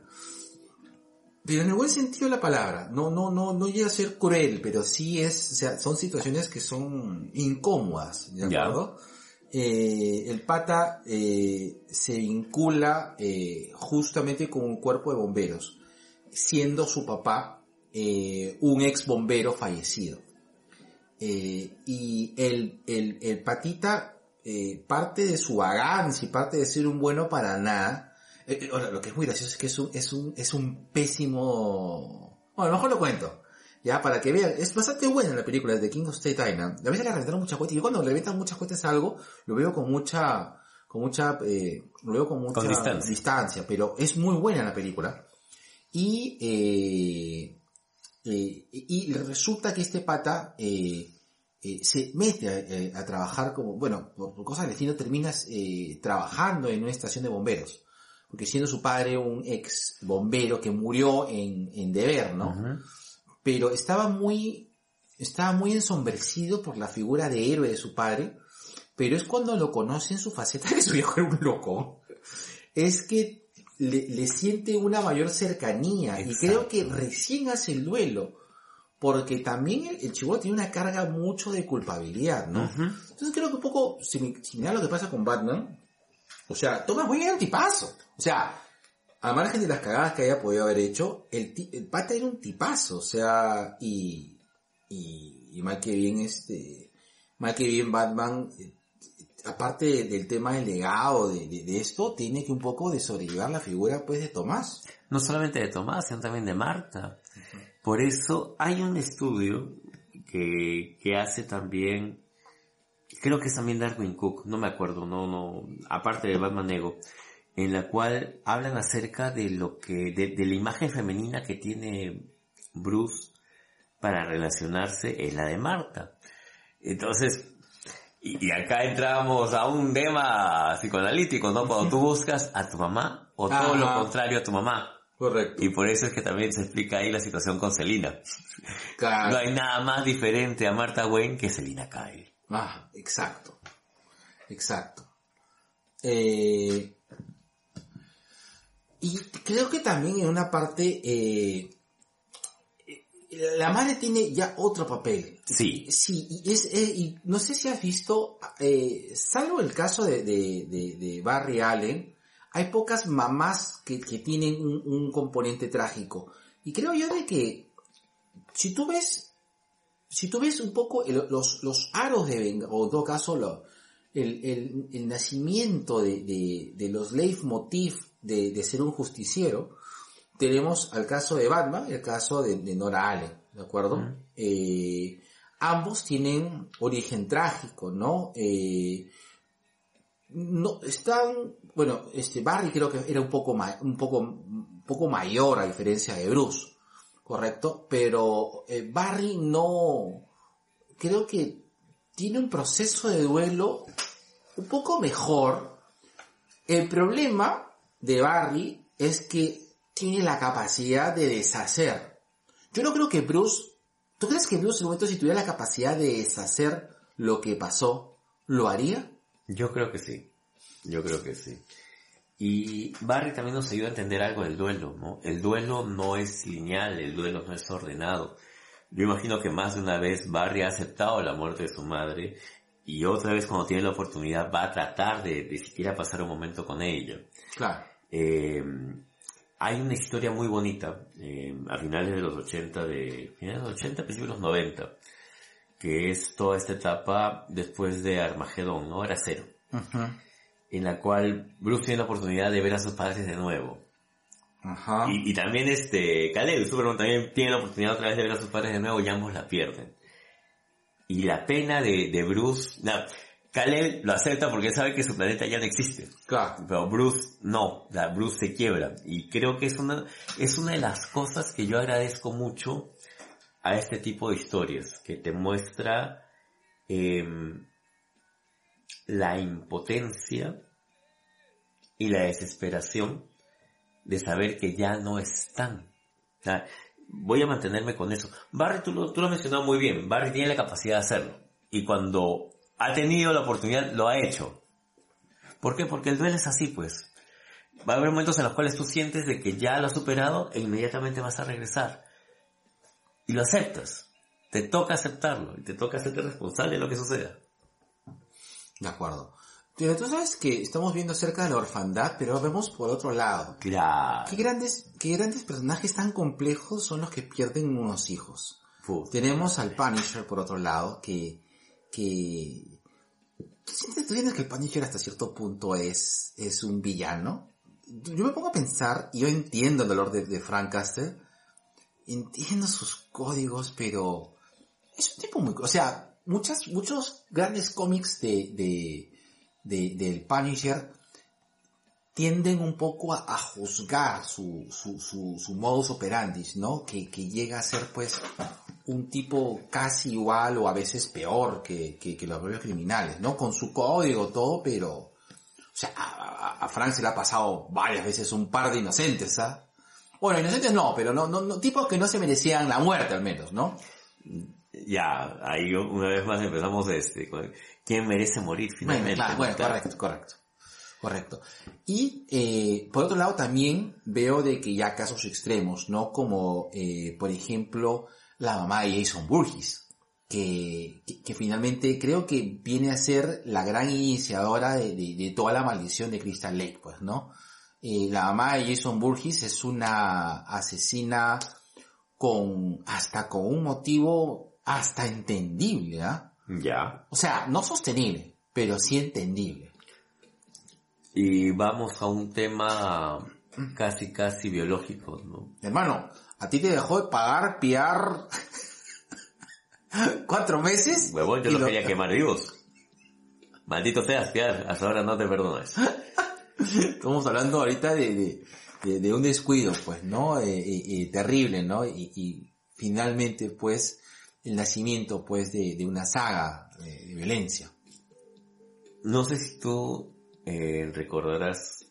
pero en el buen sentido de la palabra, no, no, no, no llega a ser cruel, pero sí es, o sea, son situaciones que son incómodas, ¿de acuerdo? Eh, el pata eh, se vincula eh, justamente con un cuerpo de bomberos, siendo su papá un ex bombero fallecido. Y el, el, el patita, parte de su vagancia y parte de ser un bueno para nada, lo que es muy gracioso es que es un, es un, es un pésimo... Bueno, a lo mejor lo cuento. Ya, para que vean, es bastante buena la película de King of State Island. A veces le reventaron muchas cuentas. Y yo cuando le reventan muchas cuentas a algo, lo veo con mucha, con mucha, eh, lo veo con mucha Con distancia. distancia, pero es muy buena la película. Y, eh, eh, y resulta que este pata, eh, eh, se mete a, a trabajar como, bueno, por, por cosas del destino terminas trabajando en una estación de bomberos. Porque siendo su padre un ex bombero que murió en, en deber, ¿no? Pero estaba muy, estaba muy ensombrecido por la figura de héroe de su padre. Pero es cuando lo conoce en su faceta que su viejo era un loco. Es que le, le siente una mayor cercanía. Y creo que recién hace el duelo. Porque también el, el chihuahua tiene una carga mucho de culpabilidad, ¿no? Entonces creo que un poco simi- similar a lo que pasa con Batman. O sea, era un tipazo. O sea, a margen de las cagadas que haya podido haber hecho, el, el pata era un tipazo, o sea, y, y, mal que bien este, mal que bien Batman, eh, aparte de- del tema del legado de, esto, tiene que un poco de sobrellevar la figura pues de Tomás. No solamente de Tomás, sino también de Marta. Por eso hay un estudio que, que hace también, creo que es también Darwin Cook, no me acuerdo, no, no, aparte de Batman Ego, en la cual hablan acerca de lo que, de, de la imagen femenina que tiene Bruce para relacionarse es la de Marta. Entonces, y, y acá entramos a un tema psicoanalítico, ¿no? Cuando tú buscas a tu mamá o todo lo contrario a tu mamá. Correcto. Y por eso es que también se explica ahí la situación con Selina. Claro. No hay nada más diferente a Marta Wayne que Selina Kyle. Ah, exacto. Exacto. Eh, y creo que también en una parte, eh, la madre tiene ya otro papel. Sí. Sí, y, es, eh, y no sé si has visto, eh, salvo el caso de, de, de- de Barry Allen, hay pocas mamás que, que tienen un, un componente trágico. Y creo yo de que, si tú ves, si tú ves un poco el- los, los aros de venga, o en todo caso lo- el, el, el nacimiento de, de, de los leitmotiv de, de ser un justiciero, tenemos al caso de Batman y el caso de, de Nora Allen, ¿de acuerdo? Eh, ambos tienen origen trágico, ¿no? Eh, no están, bueno, este Barry creo que era un poco ma- un poco un poco mayor a diferencia de Bruce, correcto, pero eh, Barry no creo que tiene un proceso de duelo un poco mejor. El problema de Barry es que tiene la capacidad de deshacer. Yo no creo que Bruce, ¿tú crees que Bruce en un momento si tuviera la capacidad de deshacer lo que pasó, lo haría? Yo creo que sí. Yo creo que sí. Y Barry también nos ayuda a entender algo del duelo, ¿no? El duelo no es lineal, el duelo no es ordenado. Yo imagino que más de una vez Barry ha aceptado la muerte de su madre y otra vez cuando tiene la oportunidad va a tratar de, de siquiera pasar un momento con ella. Claro. Eh, hay una historia muy bonita eh, a finales de los 80, de finales de los 80, principios de los 90, que es toda esta etapa después de Armagedón, ¿no? Era cero, en la cual Bruce tiene la oportunidad de ver a sus padres de nuevo. Ajá. Y, y también este, Caleb, Superman también tiene la oportunidad otra vez de ver a sus padres de nuevo y ambos la pierden. Y la pena de, de Bruce, no, Caleb lo acepta porque sabe que su planeta ya no existe. Claro. Pero Bruce no, la Bruce se quiebra. Y creo que es una, es una de las cosas que yo agradezco mucho a este tipo de historias, que te muestra em, la impotencia y la desesperación de saber que ya no están. Voy a mantenerme con eso. Barry, tú lo, tú lo has mencionado muy bien, Barry tiene la capacidad de hacerlo. Y cuando ha tenido la oportunidad, lo ha hecho. ¿Por qué? Porque el duelo es así, pues. Va a haber momentos en los cuales tú sientes de que ya lo has superado e inmediatamente vas a regresar. Y lo aceptas. Te toca aceptarlo y te toca hacerte responsable de lo que suceda. De acuerdo. Pero tú sabes que estamos viendo cerca de la orfandad, pero vemos por otro lado. Claro. ¿Qué grandes, qué grandes personajes tan complejos son los que pierden unos hijos? Puta. Tenemos al Punisher por otro lado, que, que, ¿tú sientes, tú que el Punisher hasta cierto punto es, es un villano? Yo me pongo a pensar, y yo entiendo el dolor de, de Frank Castle, entiendo sus códigos, pero es un tipo muy, o sea, muchas, muchos grandes cómics de, de, de- del Punisher tienden un poco a, a juzgar su, su, su, su modus operandi, ¿no? Que, que llega a ser pues un tipo casi igual o a veces peor que, que, que los propios criminales, ¿no? Con su código, todo, pero, o sea, a, a, a Frank se le ha pasado varias veces un par de inocentes, ¿ah? Bueno, inocentes no, pero no, no, no, tipos que no se merecían la muerte al menos, ¿no? Ya, ahí una vez más empezamos este, quién merece morir finalmente. Bueno, claro, bueno, Claro. correcto, correcto. Correcto. Y eh, por otro lado también veo de que ya casos extremos, ¿no? Como eh, por ejemplo la mamá de Jason Burgess, que, que, que finalmente creo que viene a ser la gran iniciadora de, de- de toda la maldición de Crystal Lake, pues, ¿no? eh, la mamá de Jason Burgess es una asesina con, hasta con un motivo hasta entendible, ¿ah? Ya. O sea, no sostenible, pero sí entendible. Y vamos a un tema casi, casi biológico, ¿no? Hermano, a ti te dejó de pagar piar cuatro meses. Huevón, yo lo- quería quemar vivos. Maldito seas, Piar, hasta ahora no te perdones. Estamos hablando ahorita de, de, de- de un descuido, pues, ¿no? Eh, eh, eh, terrible, ¿no? Y, y finalmente, pues, el nacimiento, pues, de, una saga de, de violencia. No sé si tú eh, recordarás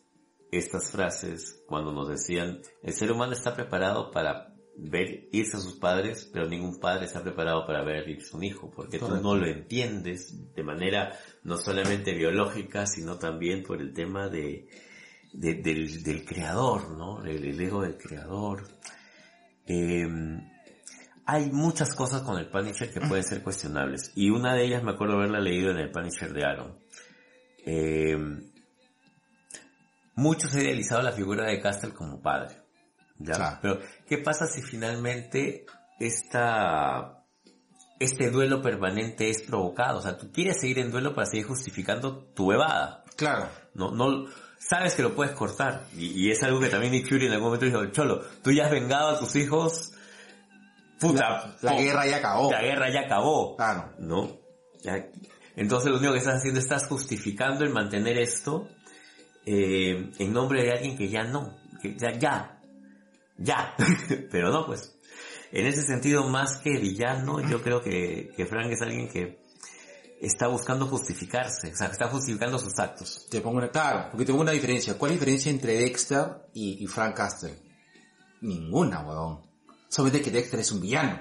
estas frases cuando nos decían, el ser humano está preparado para ver irse a sus padres, pero ningún padre está preparado para ver irse a un hijo, porque tú Correcto. no lo entiendes de manera no solamente biológica, sino también por el tema de, de- del, del creador, ¿no? El, el ego del creador. Eh, hay muchas cosas con el Punisher que pueden ser cuestionables, y una de ellas me acuerdo haberla leído en el Punisher de Aaron. Eh, muchos han idealizado la figura de Castle como padre. ¿ya? Claro. Pero, ¿qué pasa si finalmente esta, este duelo permanente es provocado? O sea, tú quieres seguir en duelo para seguir justificando tu evada. Claro. No, no, sabes que lo puedes cortar. Y, y es algo que también Nick Fury en algún momento dijo, Cholo, tú ya has vengado a tus hijos. Puta. La guerra ya acabó. La guerra ya acabó. Claro. ¿no? Ya- Entonces lo único que estás haciendo estás justificando el mantener esto eh, en nombre de alguien que ya no, que ya, ya, ya, pero no pues. En ese sentido, más que villano, yo creo que, que Frank es alguien que está buscando justificarse, o sea, está justificando sus actos. Te pongo una, claro, porque tengo una diferencia. ¿Cuál es la diferencia entre Dexter y, y Frank Castle? Ninguna, huevón. Solamente que Dexter es un villano.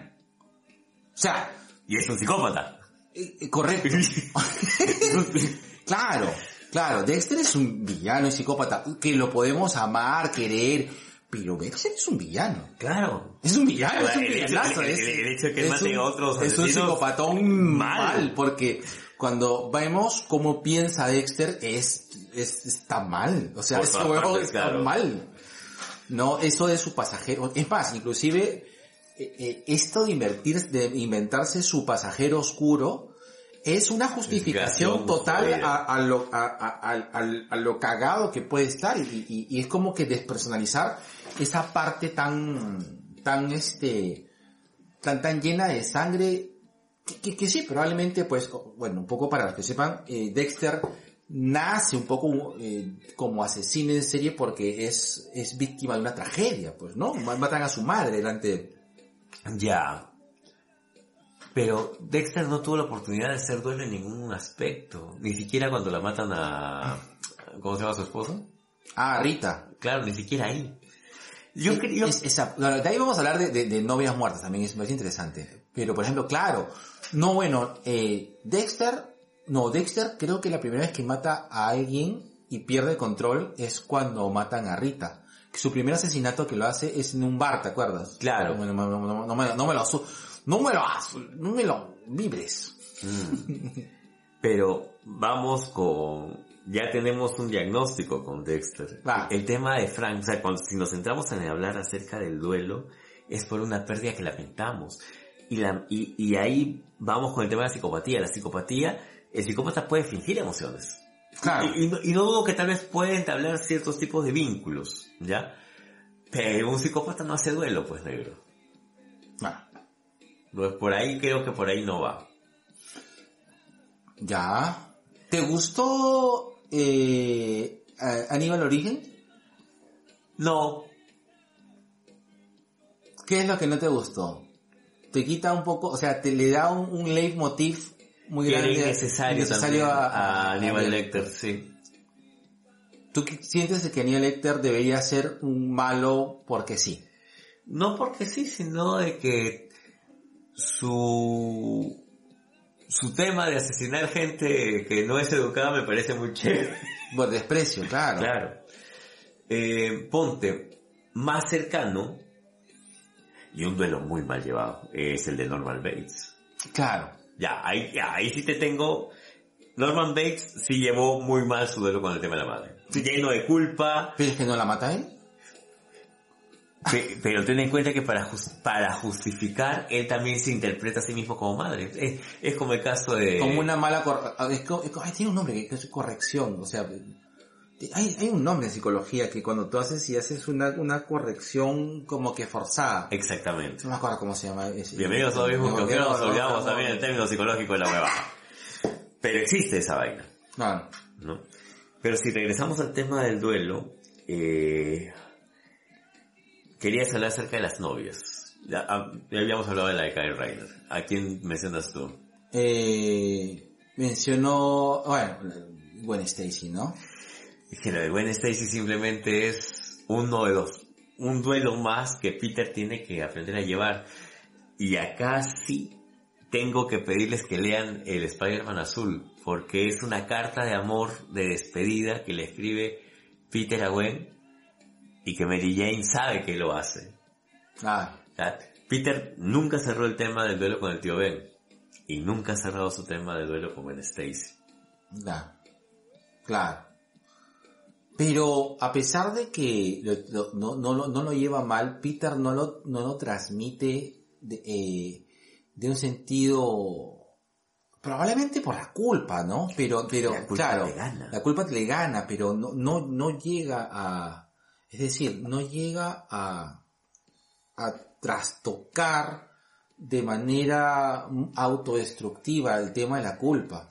O sea, Y es un psicópata. eh, eh, correcto. claro, claro. Dexter es un villano y psicópata que lo podemos amar, querer, pero Dexter es un villano. Claro. Es un villano, es un villanazo. el- es, el- el hecho de que es mate un- a otros Es un psicopatón mal. mal. porque cuando vemos cómo piensa Dexter, es, es está mal. O sea, Por todas huevo está claro. mal. No, eso de su pasajero. Es más, inclusive, eh, eh, esto de invertir, de inventarse su pasajero oscuro, es una justificación total a, a lo, a, lo cagado que puede estar y, y- y es como que despersonalizar esa parte tan, tan este, tan, tan llena de sangre que, que- que sí, probablemente pues, bueno, un poco para los que sepan, eh, Dexter nace un poco eh, como asesino en serie porque es, es víctima de una tragedia, pues, ¿no? Ma- Matan a su madre delante. Ya. Pero Dexter no tuvo la oportunidad de ser duelo en ningún aspecto. Ni siquiera cuando la matan a... ¿Cómo se llama su esposo? Ah, Rita. Claro, ni siquiera ahí. Yo creo... es- esa- de ahí vamos a hablar de, de- de novias muertas también, es, me parece interesante. Pero, por ejemplo, claro, no, bueno, eh, Dexter, no, Dexter creo que la primera vez que mata a alguien y pierde control es cuando matan a Rita. Su primer asesinato que lo hace es en un bar, ¿te acuerdas? Claro. No, no, no, no, no me, lo, no me lo, no me lo vibres. Mm. Pero vamos con... Ya tenemos un diagnóstico con Dexter. El tema de Frank, o sea, cuando, si nos centramos en hablar acerca del duelo, es por una pérdida que lamentamos. Y, la, y, y ahí vamos con el tema de la psicopatía. La psicopatía, el psicópata puede fingir emociones. Claro. Y, y no, y no dudo que tal vez pueda entablar ciertos tipos de vínculos, ¿ya? Pero un psicópata no hace duelo, pues negro. Pues por ahí creo que por ahí no va. ya. ¿Te gustó eh, a- Aníbal Origen? No, ¿Qué es lo que no te gustó? Te quita un poco, o sea, te le da un, un leitmotiv muy que era grande. innecesario, a, a, Aníbal Lecter, sí. ¿Tú sientes que Aníbal Lecter debería ser un malo porque sí? No porque sí, sino de que su su tema de asesinar gente que no es educada me parece muy chévere. Por desprecio, claro. Claro. Eh, ponte más cercano y un duelo muy mal llevado es el de Norman Bates. Claro. Ya, ahí, ya, ahí sí te tengo. Norman Bates sí llevó muy mal su duelo con el tema de la madre. lleno de culpa, Pero es que no la mata él. Pe- Pero ten en cuenta que para, jus- para justificar, él también se interpreta a sí mismo como madre. Es, es como el caso de... Como una mala... cor- es co- es co- ay, tiene un nombre que es corrección. O sea, hay, hay un nombre en psicología que cuando tú haces y haces una, una corrección como que forzada. Exactamente. No me acuerdo cómo se llama. es- Bienvenidos a No, que no, nos no, olvidamos también el término psicológico de la hueva. Pero existe esa vaina, No, ¿no? Pero si regresamos al tema del duelo, eh, querías hablar acerca de las novias. Ya, ah, ya habíamos hablado de la de Kyle Reiner. ¿A quién mencionas tú? Eh, mencionó, bueno, Gwen Stacy, ¿no? Es que lo de Gwen Stacy simplemente es uno de los, un duelo más que Peter tiene que aprender a llevar. Y acá sí tengo que pedirles que lean el Spider-Man azul, porque es una carta de amor, de despedida que le escribe Peter a Gwen y que Mary Jane sabe que lo hace. Ah, Peter nunca cerró el tema del duelo con el tío Ben y nunca ha cerrado su tema del duelo con Gwen Stacy. Claro. Pero a pesar de que lo- lo- no, no, lo- no lo lleva mal, Peter no lo, no lo transmite de, eh, de un sentido probablemente por la culpa, ¿no? Pero, pero, La culpa claro, le gana. la culpa le gana, pero no, no, no llega a, es decir, no llega a, a trastocar de manera autodestructiva el tema de la culpa.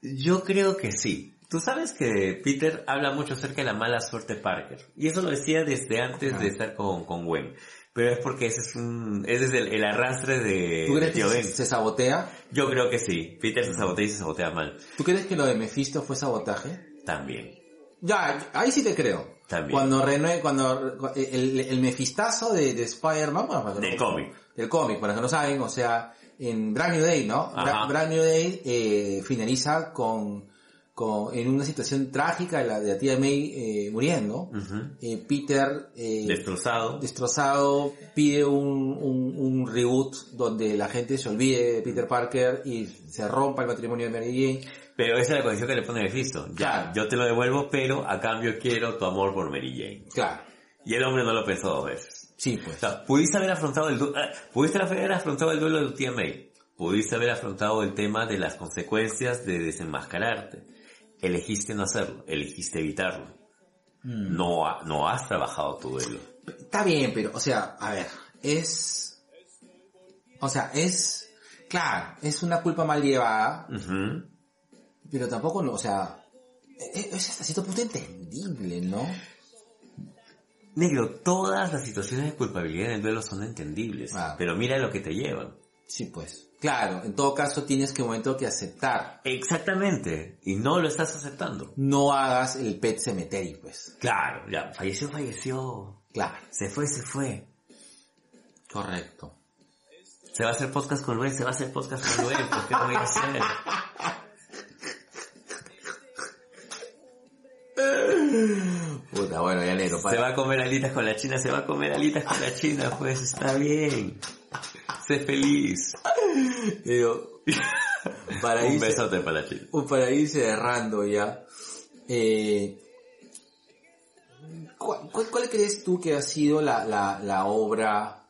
Yo creo que sí. Tú sabes que Peter habla mucho acerca de la mala suerte Parker. Y eso lo decía desde antes de estar con, con Gwen. Pero es porque ese es un, ese es el, el arrastre de, ¿Tú de crees que se, se sabotea? Yo creo que sí. Peter se sabotea y se sabotea mal. ¿Tú crees que lo de Mephisto fue sabotaje? También. Ya, ahí sí te creo. También. Cuando René, cuando el, el mefistazo de, de Spider-Man, bueno, para que Del cómic. Del cómic, para que no saben, o sea, en Brand New Day, ¿no? Bra-. Brand New Day eh, finaliza con, con, en una situación trágica de la, de la tía May eh, muriendo. Ujú. Eh, Peter, eh, Destrozado. destrozado, pide un, un, un reboot donde la gente se olvide de Peter Parker y se rompa el matrimonio de Mary Jane. Pero esa es la condición que le pone Mephisto. Ya, Claro. yo te lo devuelvo, pero a cambio quiero tu amor por Mary Jane. Claro, Y el hombre no lo pensó dos veces. sí, pues. O sea, pudiste haber afrontado el, ah, pudiste haber afrontado el duelo de tu tía May. Pudiste haber afrontado el tema de las consecuencias de desenmascararte. Elegiste no hacerlo, elegiste evitarlo. Mm. No, ha- no has trabajado tu duelo. Está bien, pero, o sea, a ver, es... O sea, es... Claro, es una culpa mal llevada, Ujú. Pero tampoco, no, o sea... Es, es hasta cierto punto entendible, ¿no? Negro, todas las situaciones de culpabilidad en el duelo son entendibles, Ah. pero mira lo que te llevan. Sí, pues. Claro, en todo caso tienes que momento que aceptar. Exactamente, y no lo estás aceptando. No hagas el pet cemetery, pues. Claro, ya, falleció, falleció. Claro. Se fue, se fue. Correcto. Se va a hacer podcast con Luis, se va a hacer podcast con Luis, ¿por qué no voy a hacer? Puta, bueno, ya Se va a comer alitas con la china, se va a comer alitas con la china, pues está bien. Sé feliz. Digo, Un besote para la china. o para ir cerrando ya, eh, ¿cuál, cuál- cuál crees tú que ha sido la, la, la obra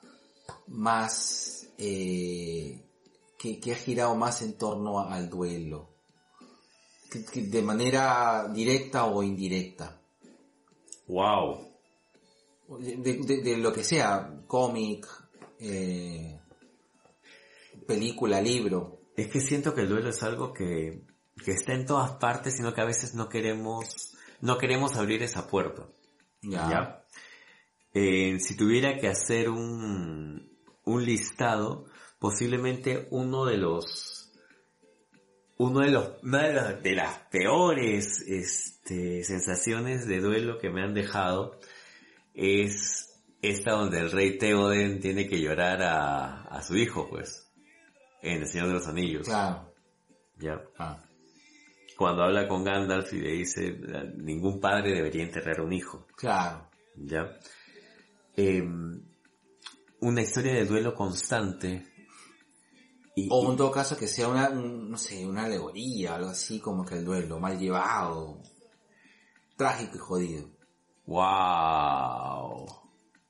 más, eh, que, que ha girado más en torno al duelo? De manera directa o indirecta. Wow. De, de- de lo que sea, cómic, eh, película, libro. Es que siento que el duelo es algo que, que está en todas partes, sino que a veces no queremos, no queremos abrir esa puerta. Ya. ¿ya? Eh, si tuviera que hacer un, un listado, posiblemente uno de los, uno de los, una de las, de las peores, este, sensaciones de duelo que me han dejado es esta donde el rey Theoden tiene que llorar a, a su hijo, pues, en El Señor de los Anillos, Claro. ¿ya? Ah. Cuando habla con Gandalf y le dice, ningún padre debería enterrar a un hijo. Claro. ¿ya? Em, una historia de duelo constante. Y, O en todo caso que sea una, un- no sé, una alegoría, algo así como que el duelo, mal llevado. trágico y jodido. Wow.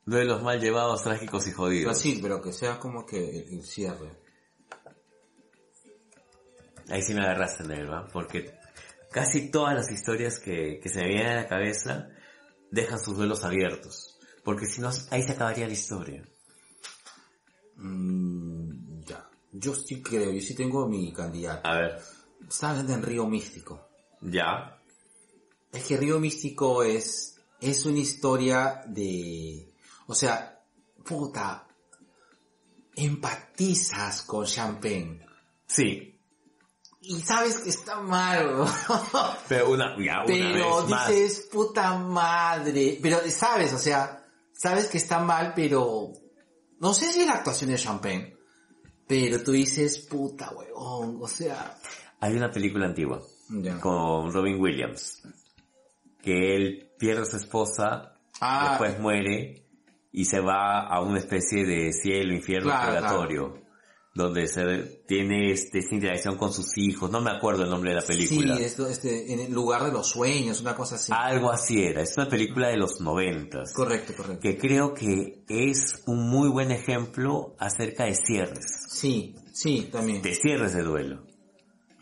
Duelos mal llevados, trágicos y Pero jodidos. sí, pero que sea como que el, cierre. Ahí sí me agarraste en él, ¿va? Porque casi todas las historias que, que se me vienen a la cabeza dejan sus duelos abiertos. Porque si no, ahí se acabaría la historia. Mm. Yo sí creo, yo sí tengo mi candidato. A ver, Estaba hablando en Río Místico. ya. Es que Río Místico es, es una historia de, o sea, puta, empatizas con Champagne. Sí. Y sabes que está mal. Pero una, ya, una pero vez más. dices, puta madre. Pero sabes, o sea, sabes que está mal, pero no sé si es la actuación de Champagne. Pero tú dices, puta weón, o sea... Hay una película antigua con Robin Williams. Que él pierde a su esposa, Ah, después muere y se va a una especie de cielo, infierno, Claro, purgatorio. Donde se tiene este, esta interacción con sus hijos. No me acuerdo el nombre de la película. Sí, esto, este, en el lugar de los sueños, una cosa así. Algo así era. Es una película de los noventas. Correcto, correcto. Que creo que es un muy buen ejemplo acerca de cierres. Sí, sí, también. De cierres de duelo.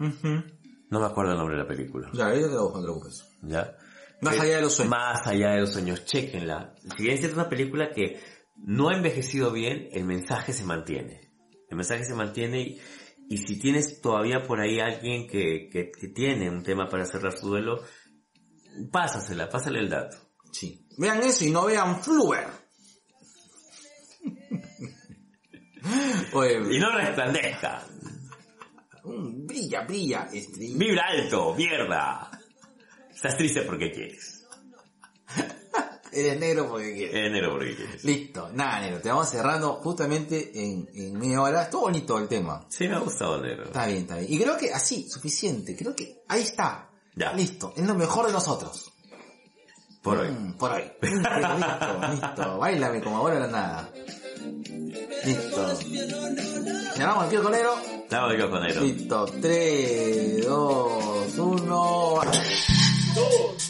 Ujú. No me acuerdo el nombre de la película. Ya, ahorita te lo busco, no te preocupes. ¿Ya? Más allá de los sueños. Más allá de los sueños, chequenla. Si bien es una película que no ha envejecido bien, el mensaje se mantiene. El mensaje se mantiene y, y si tienes todavía por ahí alguien que, que, que tiene un tema para cerrar su duelo, pásasela, pásale el dato. Sí. Vean eso y no vean Fluer. Oye, Y no resplandezca. mm, brilla, brilla, estrella. Vibra alto, mierda. Estás triste porque quieres. Eres negro porque quieres. Eres negro porque quieres. Listo, nada, negro. Te vamos cerrando justamente en, en media hora. Estuvo bonito el tema. Sí, me ha gustado negro. Está bien, está bien. Y creo que así, suficiente. Creo que ahí está. Ya. Listo. Es lo mejor de nosotros. Por hoy. Mm, por hoy. Listo, listo, listo. Bailame como ahora la nada. Listo. Llamamos al tío Conero. Estamos aquí con negro. Listo. 3, 2, 1. Dos,